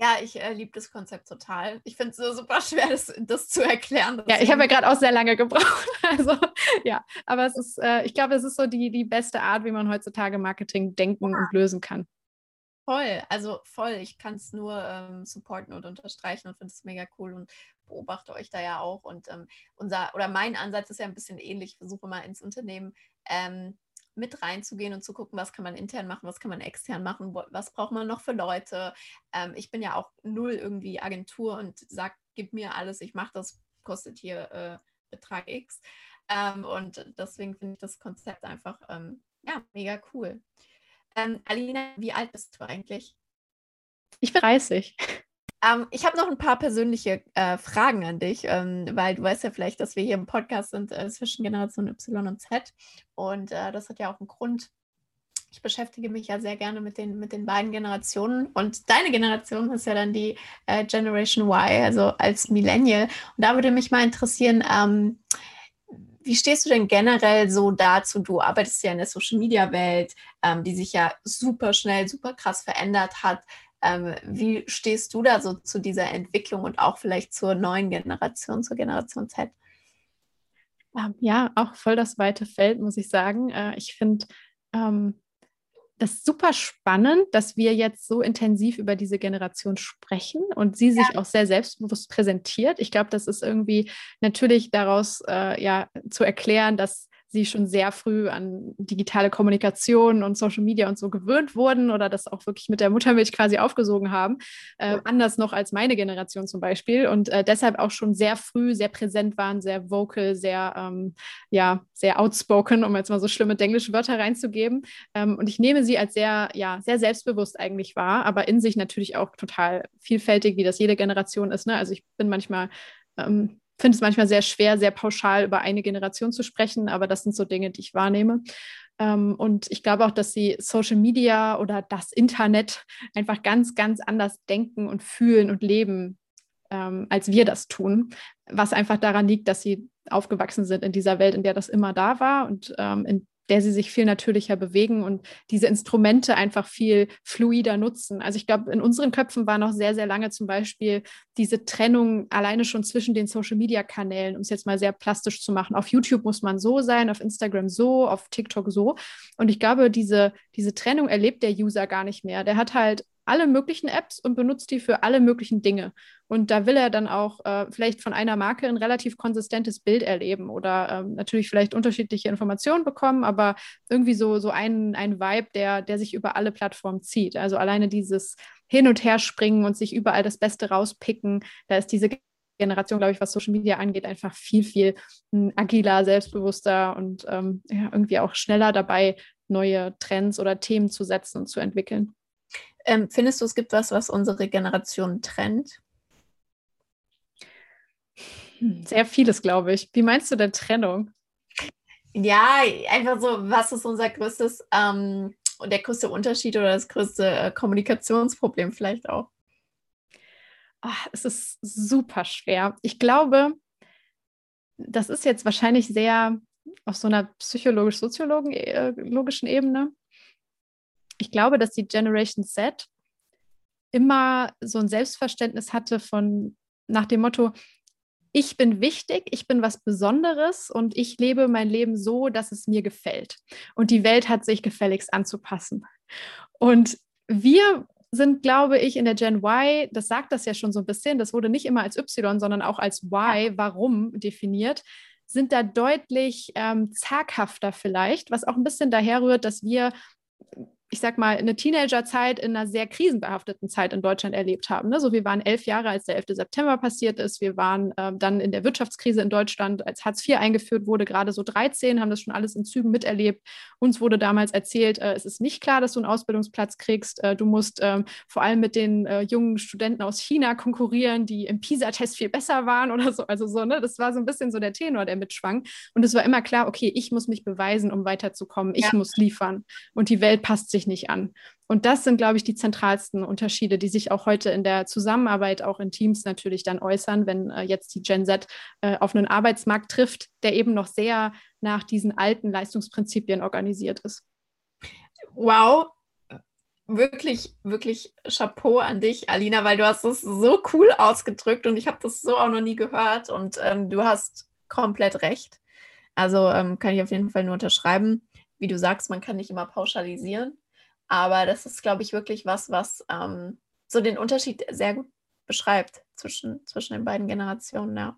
Ja, ich äh, liebe das Konzept total. Ich finde es so super schwer, das, das zu erklären. Ja, ich habe ja gerade auch sehr lange gebraucht. Also ja, aber es ist, äh, ich glaube, es ist so die, die beste Art, wie man heutzutage Marketing denken ja. und lösen kann. Voll, also voll. Ich kann es nur ähm, supporten und unterstreichen und finde es mega cool und beobachte euch da ja auch. Und ähm, unser oder mein Ansatz ist ja ein bisschen ähnlich. Ich versuche mal ins Unternehmen ähm, mit reinzugehen und zu gucken, was kann man intern machen, was kann man extern machen, was braucht man noch für Leute. Ähm, ich bin ja auch null irgendwie Agentur und sage, gib mir alles, ich mache das, kostet hier äh, Betrag X. Ähm, und deswegen finde ich das Konzept einfach ähm, ja, mega cool. Ähm, Alina, wie alt bist du eigentlich? Ich bin 30. Ähm, ich habe noch ein paar persönliche äh, Fragen an dich, ähm, weil du weißt ja vielleicht, dass wir hier im Podcast sind äh, zwischen Generation Y und Z. Und äh, das hat ja auch einen Grund. Ich beschäftige mich ja sehr gerne mit den, mit den beiden Generationen. Und deine Generation ist ja dann die äh, Generation Y, also als Millennial. Und da würde mich mal interessieren, ähm, wie stehst du denn generell so dazu? Du arbeitest ja in der Social Media Welt, ähm, die sich ja super schnell, super krass verändert hat. Ähm, wie stehst du da so zu dieser Entwicklung und auch vielleicht zur neuen Generation, zur Generation Z? Ähm, ja, auch voll das weite Feld, muss ich sagen. Äh, ich finde ähm, das super spannend, dass wir jetzt so intensiv über diese Generation sprechen und sie sich ja. auch sehr selbstbewusst präsentiert. Ich glaube, das ist irgendwie natürlich daraus äh, ja zu erklären, dass sie schon sehr früh an digitale Kommunikation und Social Media und so gewöhnt wurden oder das auch wirklich mit der Muttermilch quasi aufgesogen haben. Äh, anders noch als meine Generation zum Beispiel und äh, deshalb auch schon sehr früh sehr präsent waren, sehr vocal, sehr, ähm, ja, sehr outspoken, um jetzt mal so schlimme englische Wörter reinzugeben. Ähm, und ich nehme sie als sehr, ja, sehr selbstbewusst eigentlich wahr, aber in sich natürlich auch total vielfältig, wie das jede Generation ist. Ne? Also ich bin manchmal ähm, finde es manchmal sehr schwer, sehr pauschal über eine Generation zu sprechen, aber das sind so Dinge, die ich wahrnehme. Ähm, und ich glaube auch, dass sie Social Media oder das Internet einfach ganz, ganz anders denken und fühlen und leben, ähm, als wir das tun. Was einfach daran liegt, dass sie aufgewachsen sind in dieser Welt, in der das immer da war und ähm, in der sie sich viel natürlicher bewegen und diese Instrumente einfach viel fluider nutzen. Also ich glaube, in unseren Köpfen war noch sehr, sehr lange zum Beispiel diese Trennung alleine schon zwischen den Social-Media-Kanälen, um es jetzt mal sehr plastisch zu machen. Auf YouTube muss man so sein, auf Instagram so, auf TikTok so. Und ich glaube, diese, diese Trennung erlebt der User gar nicht mehr. Der hat halt alle möglichen Apps und benutzt die für alle möglichen Dinge. Und da will er dann auch äh, vielleicht von einer Marke ein relativ konsistentes Bild erleben oder ähm, natürlich vielleicht unterschiedliche Informationen bekommen, aber irgendwie so, so ein, ein Vibe, der, der sich über alle Plattformen zieht. Also alleine dieses Hin- und Herspringen und sich überall das Beste rauspicken, da ist diese Generation, glaube ich, was Social Media angeht, einfach viel, viel hm, agiler, selbstbewusster und ähm, ja, irgendwie auch schneller dabei, neue Trends oder Themen zu setzen und zu entwickeln. Ähm, findest du, es gibt was, was unsere Generation trennt? Hm, sehr vieles, glaube ich. Wie meinst du denn Trennung? Ja, einfach so, was ist unser größtes ähm, der größte Unterschied oder das größte äh, Kommunikationsproblem vielleicht auch? Ach, es ist super schwer. Ich glaube, das ist jetzt wahrscheinlich sehr auf so einer psychologisch-soziologischen Ebene. Ich glaube, dass die Generation Z immer so ein Selbstverständnis hatte von nach dem Motto, ich bin wichtig, ich bin was Besonderes und ich lebe mein Leben so, dass es mir gefällt. Und die Welt hat sich gefälligst anzupassen. Und wir sind, glaube ich, in der Gen Y, das sagt das ja schon so ein bisschen, das wurde nicht immer als Y, sondern auch als Y, warum definiert, sind da deutlich ähm, zaghafter vielleicht, was auch ein bisschen daher rührt, dass wir ich sag mal, eine Teenagerzeit in einer sehr krisenbehafteten Zeit in Deutschland erlebt haben. Ne? So, wir waren elf Jahre, als der 11. September passiert ist. Wir waren äh, dann in der Wirtschaftskrise in Deutschland, als Hartz IV eingeführt wurde, gerade so 13, haben das schon alles in Zügen miterlebt. Uns wurde damals erzählt, äh, es ist nicht klar, dass du einen Ausbildungsplatz kriegst. Äh, du musst ähm, vor allem mit den äh, jungen Studenten aus China konkurrieren, die im PISA-Test viel besser waren oder so. Also so, ne? Das war so ein bisschen so der Tenor, der mitschwang. Und es war immer klar, okay, ich muss mich beweisen, um weiterzukommen. Ich ja. muss liefern. Und die Welt passt sich sich nicht an. Und das sind, glaube ich, die zentralsten Unterschiede, die sich auch heute in der Zusammenarbeit, auch in Teams natürlich dann äußern, wenn äh, jetzt die Gen Z äh, auf einen Arbeitsmarkt trifft, der eben noch sehr nach diesen alten Leistungsprinzipien organisiert ist. Wow, wirklich, wirklich Chapeau an dich, Alina, weil du hast es so cool ausgedrückt und ich habe das so auch noch nie gehört und ähm, du hast komplett recht. Also ähm, kann ich auf jeden Fall nur unterschreiben. Wie du sagst, man kann nicht immer pauschalisieren. Aber das ist, glaube ich, wirklich was, was ähm, so den Unterschied sehr gut beschreibt zwischen, zwischen den beiden Generationen, ja.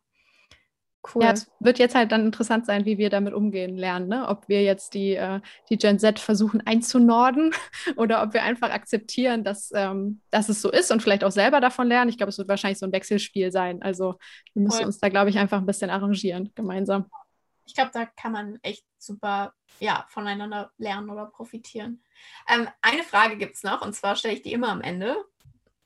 Cool. Ja, es wird jetzt halt dann interessant sein, wie wir damit umgehen lernen. Ne? Ob wir jetzt die, äh, die Gen Z versuchen einzunorden oder ob wir einfach akzeptieren, dass, ähm, dass es so ist und vielleicht auch selber davon lernen. Ich glaube, es wird wahrscheinlich so ein Wechselspiel sein. Also wir müssen cool. uns da, glaube ich, einfach ein bisschen arrangieren gemeinsam. Ich glaube, da kann man echt super ja, voneinander lernen oder profitieren. Ähm, eine Frage gibt es noch, und zwar stelle ich die immer am Ende.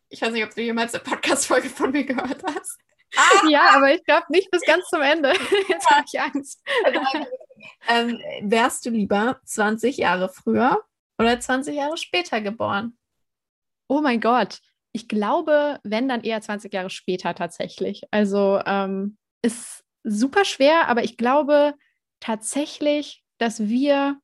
Ich weiß nicht, ob du jemals eine Podcast-Folge von mir gehört hast. Ah! Ja, aber ich glaube nicht bis ganz zum Ende. Jetzt habe ich Angst. ähm, wärst du lieber 20 Jahre früher oder 20 Jahre später geboren? Oh mein Gott. Ich glaube, wenn dann eher 20 Jahre später tatsächlich. Also ähm, ist super schwer, aber ich glaube tatsächlich, dass wir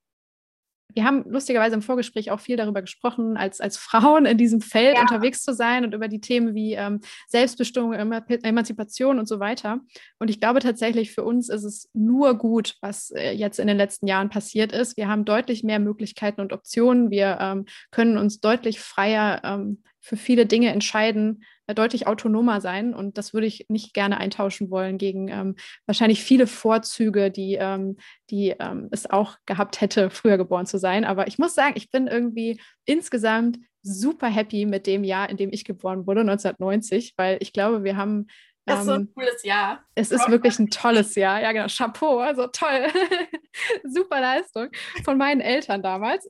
wir haben lustigerweise im Vorgespräch auch viel darüber gesprochen, als, als Frauen in diesem Feld ja. unterwegs zu sein und über die Themen wie ähm, Selbstbestimmung, Emanzipation und so weiter. Und ich glaube tatsächlich, für uns ist es nur gut, was äh, jetzt in den letzten Jahren passiert ist. Wir haben deutlich mehr Möglichkeiten und Optionen. Wir ähm, können uns deutlich freier ähm, für viele Dinge entscheiden, deutlich autonomer sein. Und das würde ich nicht gerne eintauschen wollen gegen ähm, wahrscheinlich viele Vorzüge, die, ähm, die ähm, es auch gehabt hätte, früher geboren zu sein. Aber ich muss sagen, ich bin irgendwie insgesamt super happy mit dem Jahr, in dem ich geboren wurde, 1990, weil ich glaube, wir haben das ist so ein ähm, cooles Jahr. Es ist wirklich ein tolles Jahr. Ja, genau. Chapeau, also toll. Super Leistung von meinen Eltern damals.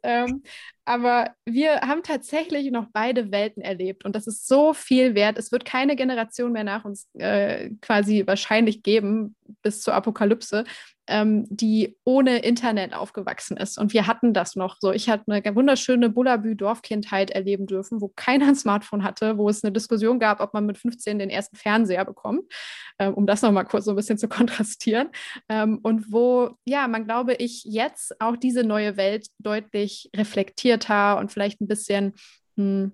Aber wir haben tatsächlich noch beide Welten erlebt und das ist so viel wert. Es wird keine Generation mehr nach uns äh, quasi wahrscheinlich geben bis zur Apokalypse, ähm, die ohne Internet aufgewachsen ist. Und wir hatten das noch so. Ich hatte eine wunderschöne Bullabü-Dorfkindheit erleben dürfen, wo keiner ein Smartphone hatte, wo es eine Diskussion gab, ob man mit 15 den ersten Fernseher bekommt, ähm, um das nochmal kurz so ein bisschen zu kontrastieren. Ähm, und wo, ja, man glaube ich, jetzt auch diese neue Welt deutlich reflektierter und vielleicht ein bisschen hm,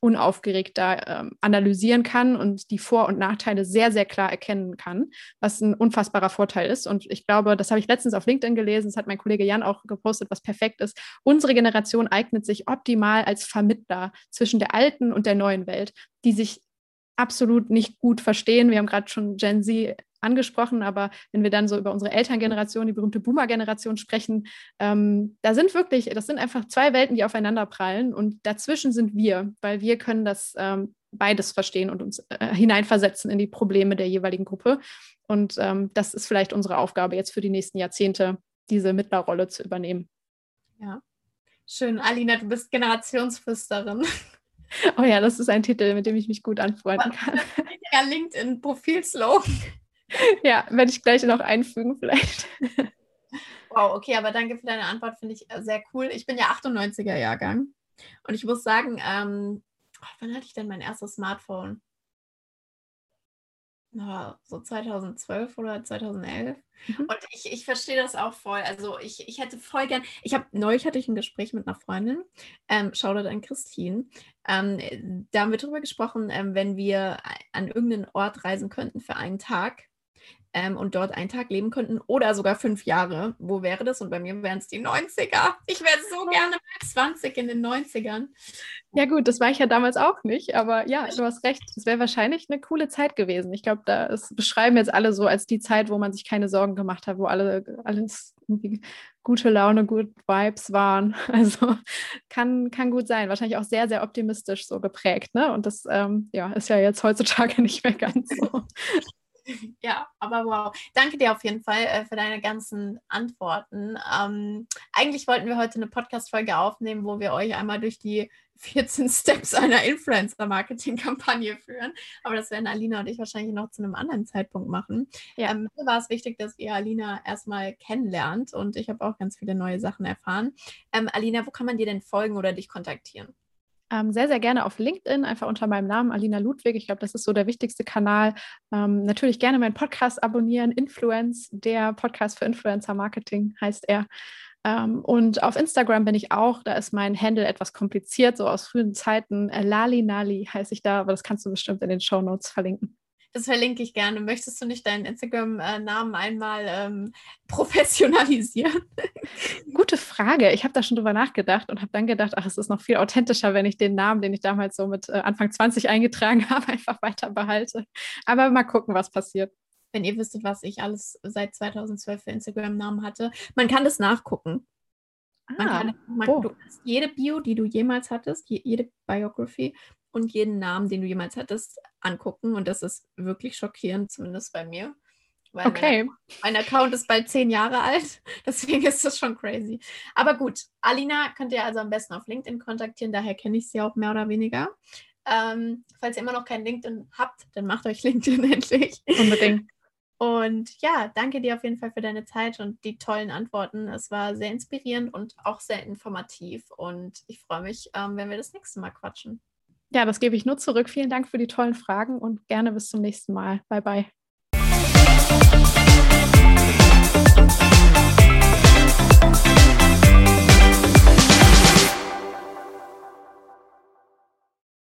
unaufgeregter ähm, analysieren kann und die Vor- und Nachteile sehr, sehr klar erkennen kann, was ein unfassbarer Vorteil ist. Und ich glaube, das habe ich letztens auf LinkedIn gelesen, das hat mein Kollege Jan auch gepostet, was perfekt ist. Unsere Generation eignet sich optimal als Vermittler zwischen der alten und der neuen Welt, die sich absolut nicht gut verstehen. Wir haben gerade schon Gen Z angesprochen, aber wenn wir dann so über unsere Elterngeneration, die berühmte Boomer-Generation sprechen, ähm, da sind wirklich, das sind einfach zwei Welten, die aufeinander prallen und dazwischen sind wir, weil wir können das ähm, beides verstehen und uns äh, hineinversetzen in die Probleme der jeweiligen Gruppe. Und ähm, das ist vielleicht unsere Aufgabe jetzt für die nächsten Jahrzehnte, diese Mittlerrolle zu übernehmen. Ja, schön. Alina, du bist Generationsflüsterin. Oh ja, das ist ein Titel, mit dem ich mich gut anfreunden kann. Ja, LinkedIn-Profilslogan. Ja, werde ich gleich noch einfügen vielleicht. Wow, okay, aber danke für deine Antwort, finde ich sehr cool. Ich bin ja 98er Jahrgang und ich muss sagen, ähm, oh, wann hatte ich denn mein erstes Smartphone? so 2012 oder 2011. Mhm. Und ich, ich verstehe das auch voll. Also ich, ich hätte voll gern, ich habe, neulich hatte ich ein Gespräch mit einer Freundin, ähm, Shoutout an Christine. Ähm, da haben wir darüber gesprochen, ähm, wenn wir an irgendeinen Ort reisen könnten für einen Tag, ähm, und dort einen Tag leben könnten oder sogar fünf Jahre. Wo wäre das? Und bei mir wären es die 90er. Ich wäre so gerne mal 20 in den 90ern. Ja, gut, das war ich ja damals auch nicht, aber ja, du hast recht. Es wäre wahrscheinlich eine coole Zeit gewesen. Ich glaube, da ist, beschreiben jetzt alle so als die Zeit, wo man sich keine Sorgen gemacht hat, wo alle alles gute Laune, gut Vibes waren. Also kann, kann gut sein. Wahrscheinlich auch sehr, sehr optimistisch so geprägt. Ne? Und das ähm, ja, ist ja jetzt heutzutage nicht mehr ganz so. Ja, aber wow. Danke dir auf jeden Fall äh, für deine ganzen Antworten. Ähm, eigentlich wollten wir heute eine Podcast-Folge aufnehmen, wo wir euch einmal durch die 14 Steps einer Influencer-Marketing-Kampagne führen. Aber das werden Alina und ich wahrscheinlich noch zu einem anderen Zeitpunkt machen. Ja. Ähm, mir war es wichtig, dass ihr Alina erstmal kennenlernt und ich habe auch ganz viele neue Sachen erfahren. Ähm, Alina, wo kann man dir denn folgen oder dich kontaktieren? Ähm, sehr, sehr gerne auf LinkedIn, einfach unter meinem Namen Alina Ludwig. Ich glaube, das ist so der wichtigste Kanal. Ähm, natürlich gerne meinen Podcast abonnieren. Influence, der Podcast für Influencer Marketing heißt er. Ähm, und auf Instagram bin ich auch. Da ist mein Handle etwas kompliziert, so aus frühen Zeiten. Äh, Lali Nali heiße ich da, aber das kannst du bestimmt in den Show Notes verlinken. Das verlinke ich gerne. Möchtest du nicht deinen Instagram-Namen einmal ähm, professionalisieren? Gute Frage. Ich habe da schon drüber nachgedacht und habe dann gedacht, ach, es ist noch viel authentischer, wenn ich den Namen, den ich damals so mit äh, Anfang 20 eingetragen habe, einfach weiter behalte. Aber mal gucken, was passiert. Wenn ihr wüsstet, was ich alles seit 2012 für Instagram-Namen hatte. Man kann das nachgucken. Man ah, kann, man, oh. du jede Bio, die du jemals hattest, jede Biography und jeden Namen, den du jemals hattest, angucken. Und das ist wirklich schockierend, zumindest bei mir. okay. Mein, mein, Account ist bald zehn Jahre alt, deswegen ist das schon crazy. Aber gut, Alina könnt ihr also am besten auf LinkedIn kontaktieren, daher kenne ich sie auch mehr oder weniger. Ähm, falls ihr immer noch kein LinkedIn habt, dann macht euch LinkedIn endlich. Unbedingt. Und ja, danke dir auf jeden Fall für deine Zeit und die tollen Antworten. Es war sehr inspirierend und auch sehr informativ. Und ich freue mich, ähm, wenn wir das nächste Mal quatschen. Ja, das gebe ich nur zurück. Vielen Dank für die tollen Fragen und gerne bis zum nächsten Mal. Bye, bye.